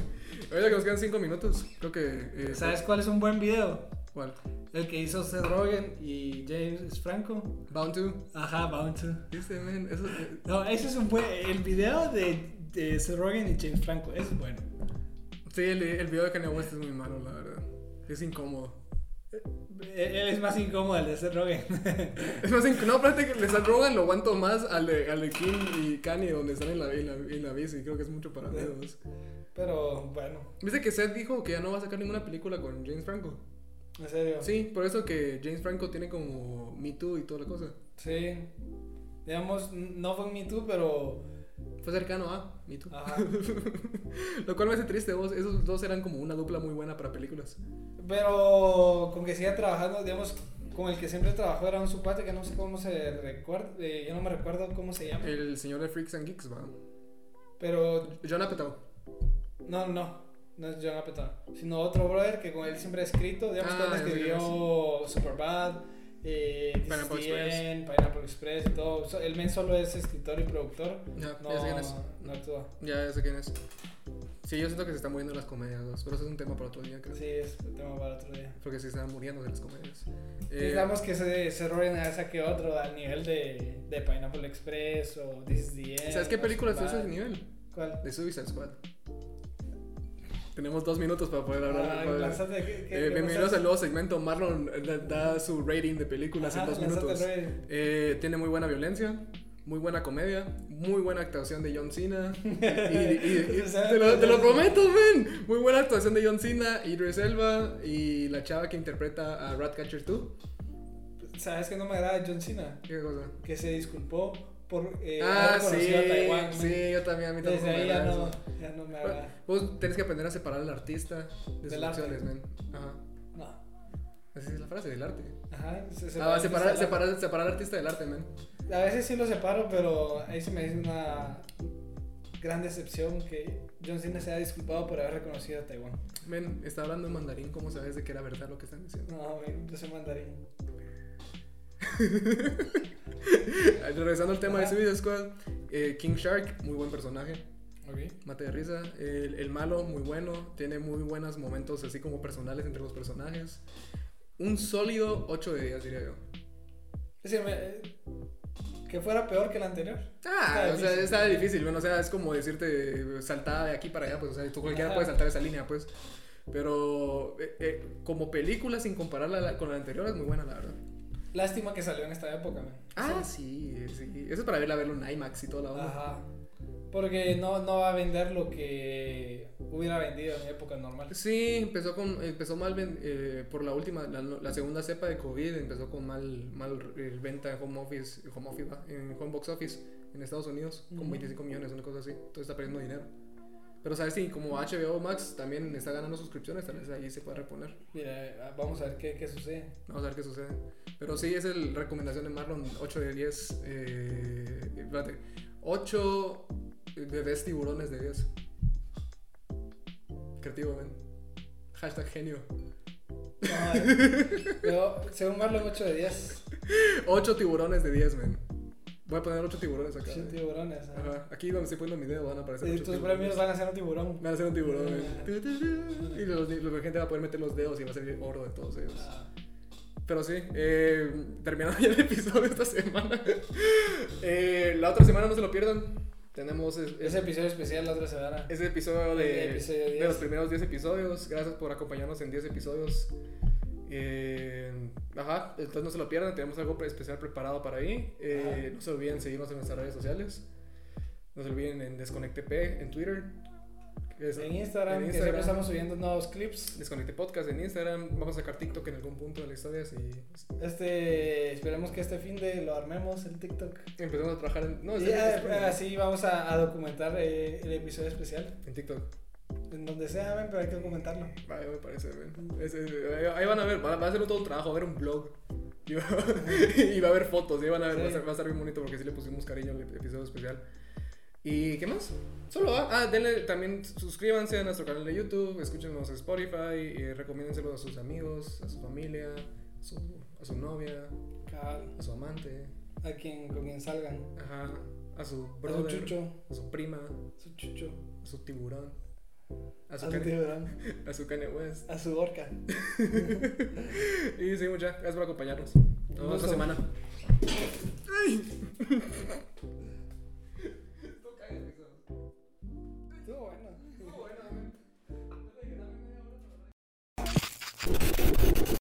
Ahorita que nos quedan 5 minutos, creo que. eh, ¿Sabes cuál es un buen video? ¿Cuál? El que hizo Seth Rogen y James Franco. Bound to. Ajá, Bound to. ¿Viste, man? Eso, eh, No, ese es un buen. El video de, de Seth Rogen y James Franco es bueno. sí, el, el video de Kanye West es muy malo, la verdad. Es incómodo. Él él es más incómodo el de Seth Rogen. Es más, inc- no, aparte que les Rogan lo aguanto más al de, al de Kim y Kanye, donde están en la, en, la, en la bici. Creo que es mucho para dedos. Pero bueno, ¿Viste que Seth dijo que ya no va a sacar ninguna película con James Franco? en serio. Sí, por eso que James Franco tiene como Me Too y toda la cosa. Sí. Digamos, no fue Me Too, pero. Fue cercano a Me Too. Ajá. Lo cual me hace triste, vos. Esos dos eran como una dupla muy buena para películas. Pero con que siga trabajando, digamos, con el que siempre trabajó era un su que no sé cómo se recuerda. eh, yo no me recuerdo cómo se llama. El señor de Freaks and Geeks, va. Pero John Apatow. no, no. No es John Apatow. Sino otro brother que con él siempre ha escrito. Digamos Ah, que él escribió Superbad. Eh, Pineapple Express. Pineapple Express y todo. So- El men solo es escritor y productor. Ya, No, ya sé quién es. no actúa. Ya, ya sé quién es. Sí, yo siento que se están muriendo las comedias, dos, pero eso es un tema para otro día, creo. Sí, es tema para otro día. Porque se están muriendo de las comedias. Eh, Digamos que se, se roben a esa que otro al nivel de, de Pineapple Express o This is the End. ¿Sabes qué película es ese nivel? ¿Cuál? De Suicide Squad. Tenemos dos minutos para poder hablar. Ah, para- lánzate, ¿qué- qué- Eh, bienvenidos al nuevo segmento. Marlon eh, da, su rating de películas Ajá, en dos minutos. Eh, tiene muy buena violencia, muy buena comedia, muy buena actuación de John Cena. Y, y- y- te, lo, te lo entonces- prometo, man. Muy buena actuación de John Cena, Idris Elba y la chava que interpreta a Ratcatcher 2. ¿Sabes que no me agrada John Cena? ¿Qué cosa? Que se disculpó por eh, ah, sí, a Taiwán. sí, yo también, a mí tampoco Desde me ahí ya no, eso. ya no me Bueno, agrada. Vos tenés que aprender a separar al artista de sus acciones, man. Ajá. No. Así es la frase del arte. Ajá, se- ah, separa- separar, se- separar, separar al artista del arte, man. A veces sí lo separo, pero ahí se me dice una gran decepción que John Cena se haya disculpado por haber reconocido a Taiwán. Men, está hablando en mandarín, ¿cómo sabes de que era verdad lo que están diciendo? No, man, yo soy mandarín. Regresando al tema de. Suicide Squad, eh, King Shark, muy buen personaje, mate de risa. El, el malo, muy bueno, tiene muy buenos momentos así como personales entre los personajes. Un sólido 8 de 10, diría yo. Decir, me- que fuera peor que el anterior. Ah, Está o sea, está difícil, bueno, o sea, es como decirte saltada de aquí para allá, pues, o sea, tú cualquiera Ajá. puede saltar esa línea, pues. Pero eh, eh, como película, sin compararla la- con la anterior, es muy buena, la verdad. Lástima que salió en esta época, man. Ah, sí, sí. Eso es para verla verlo en IMAX y toda la onda. Ajá. Porque no, no va a vender lo que hubiera vendido en época normal. Sí, empezó con empezó mal ven- eh, por la última la, la segunda cepa de COVID empezó con mal mal eh, venta en home office, home office en home box office en Estados Unidos con Ujú. 25 millones una cosa así, entonces está perdiendo dinero. Pero sabes sí, como HBO Max también está ganando suscripciones, tal vez ahí se puede reponer. Mira, vamos a ver qué, qué sucede. Vamos a ver qué sucede. Pero sí, es el recomendación de Marlon 8 de 10 eh, espérate, 8 bebés tiburones de 10. Creativo, man. Hashtag genio. No, pero según Marlon, 8 de 10. 8 tiburones de 10, man. Voy a poner 8 tiburones acá. Ocho man. tiburones. ajá. Ajá. Aquí donde estoy poniendo mi dedo van a aparecer Y ocho tus tiburones. premios van a ser un tiburón. Van a ser un tiburón, man. Ah. Y los, la gente va a poder meter los dedos y va a salir oro de todos ellos. Ah, Pero sí, eh, terminando ya el episodio esta semana. Eh, la otra semana no se lo pierdan. Tenemos es- es- Ese episodio especial la otra semana. ese episodio de, episodio de 10. los primeros 10 episodios. Gracias por acompañarnos en 10 episodios. Eh, ajá, entonces no se lo pierdan. Tenemos algo especial preparado para ahí. Eh, no se olviden seguirnos en nuestras redes sociales. No se olviden en Desconecte P en Twitter. Es- En Instagram, en que Instagram. siempre estamos subiendo nuevos clips. Desconecte Podcast en Instagram. Vamos a sacar TikTok en algún punto de la historia. Si Este, esperemos que este fin de lo armemos el TikTok. empezamos a trabajar en. No, y es- ya, es- así vamos a, a documentar eh, el episodio especial. En TikTok. En donde sea, ven, pero hay que documentarlo. Vaya, me parece. Es- es- ahí- van a ver, va, a ser todo un trabajo, va a haber un blog. Y va, y va a haber fotos, y van a ver, Sí. va, a estar, va a estar bien bonito porque sí le pusimos cariño al episodio especial. ¿Y qué más? Solo va. Ah, denle también, suscríbanse a nuestro canal de YouTube, escúchenos en Spotify y recomiéndenselo a sus amigos, a su familia, a su, a su novia, Cabal. a su amante, A quien, con quien salgan. ajá, a su A su brother, chucho. a su prima, Su chucho. a su tiburón, a A su, Kanye, a su Kanye West. A su orca. y sí, muchas gracias por acompañarnos. Nos vemos otra semana.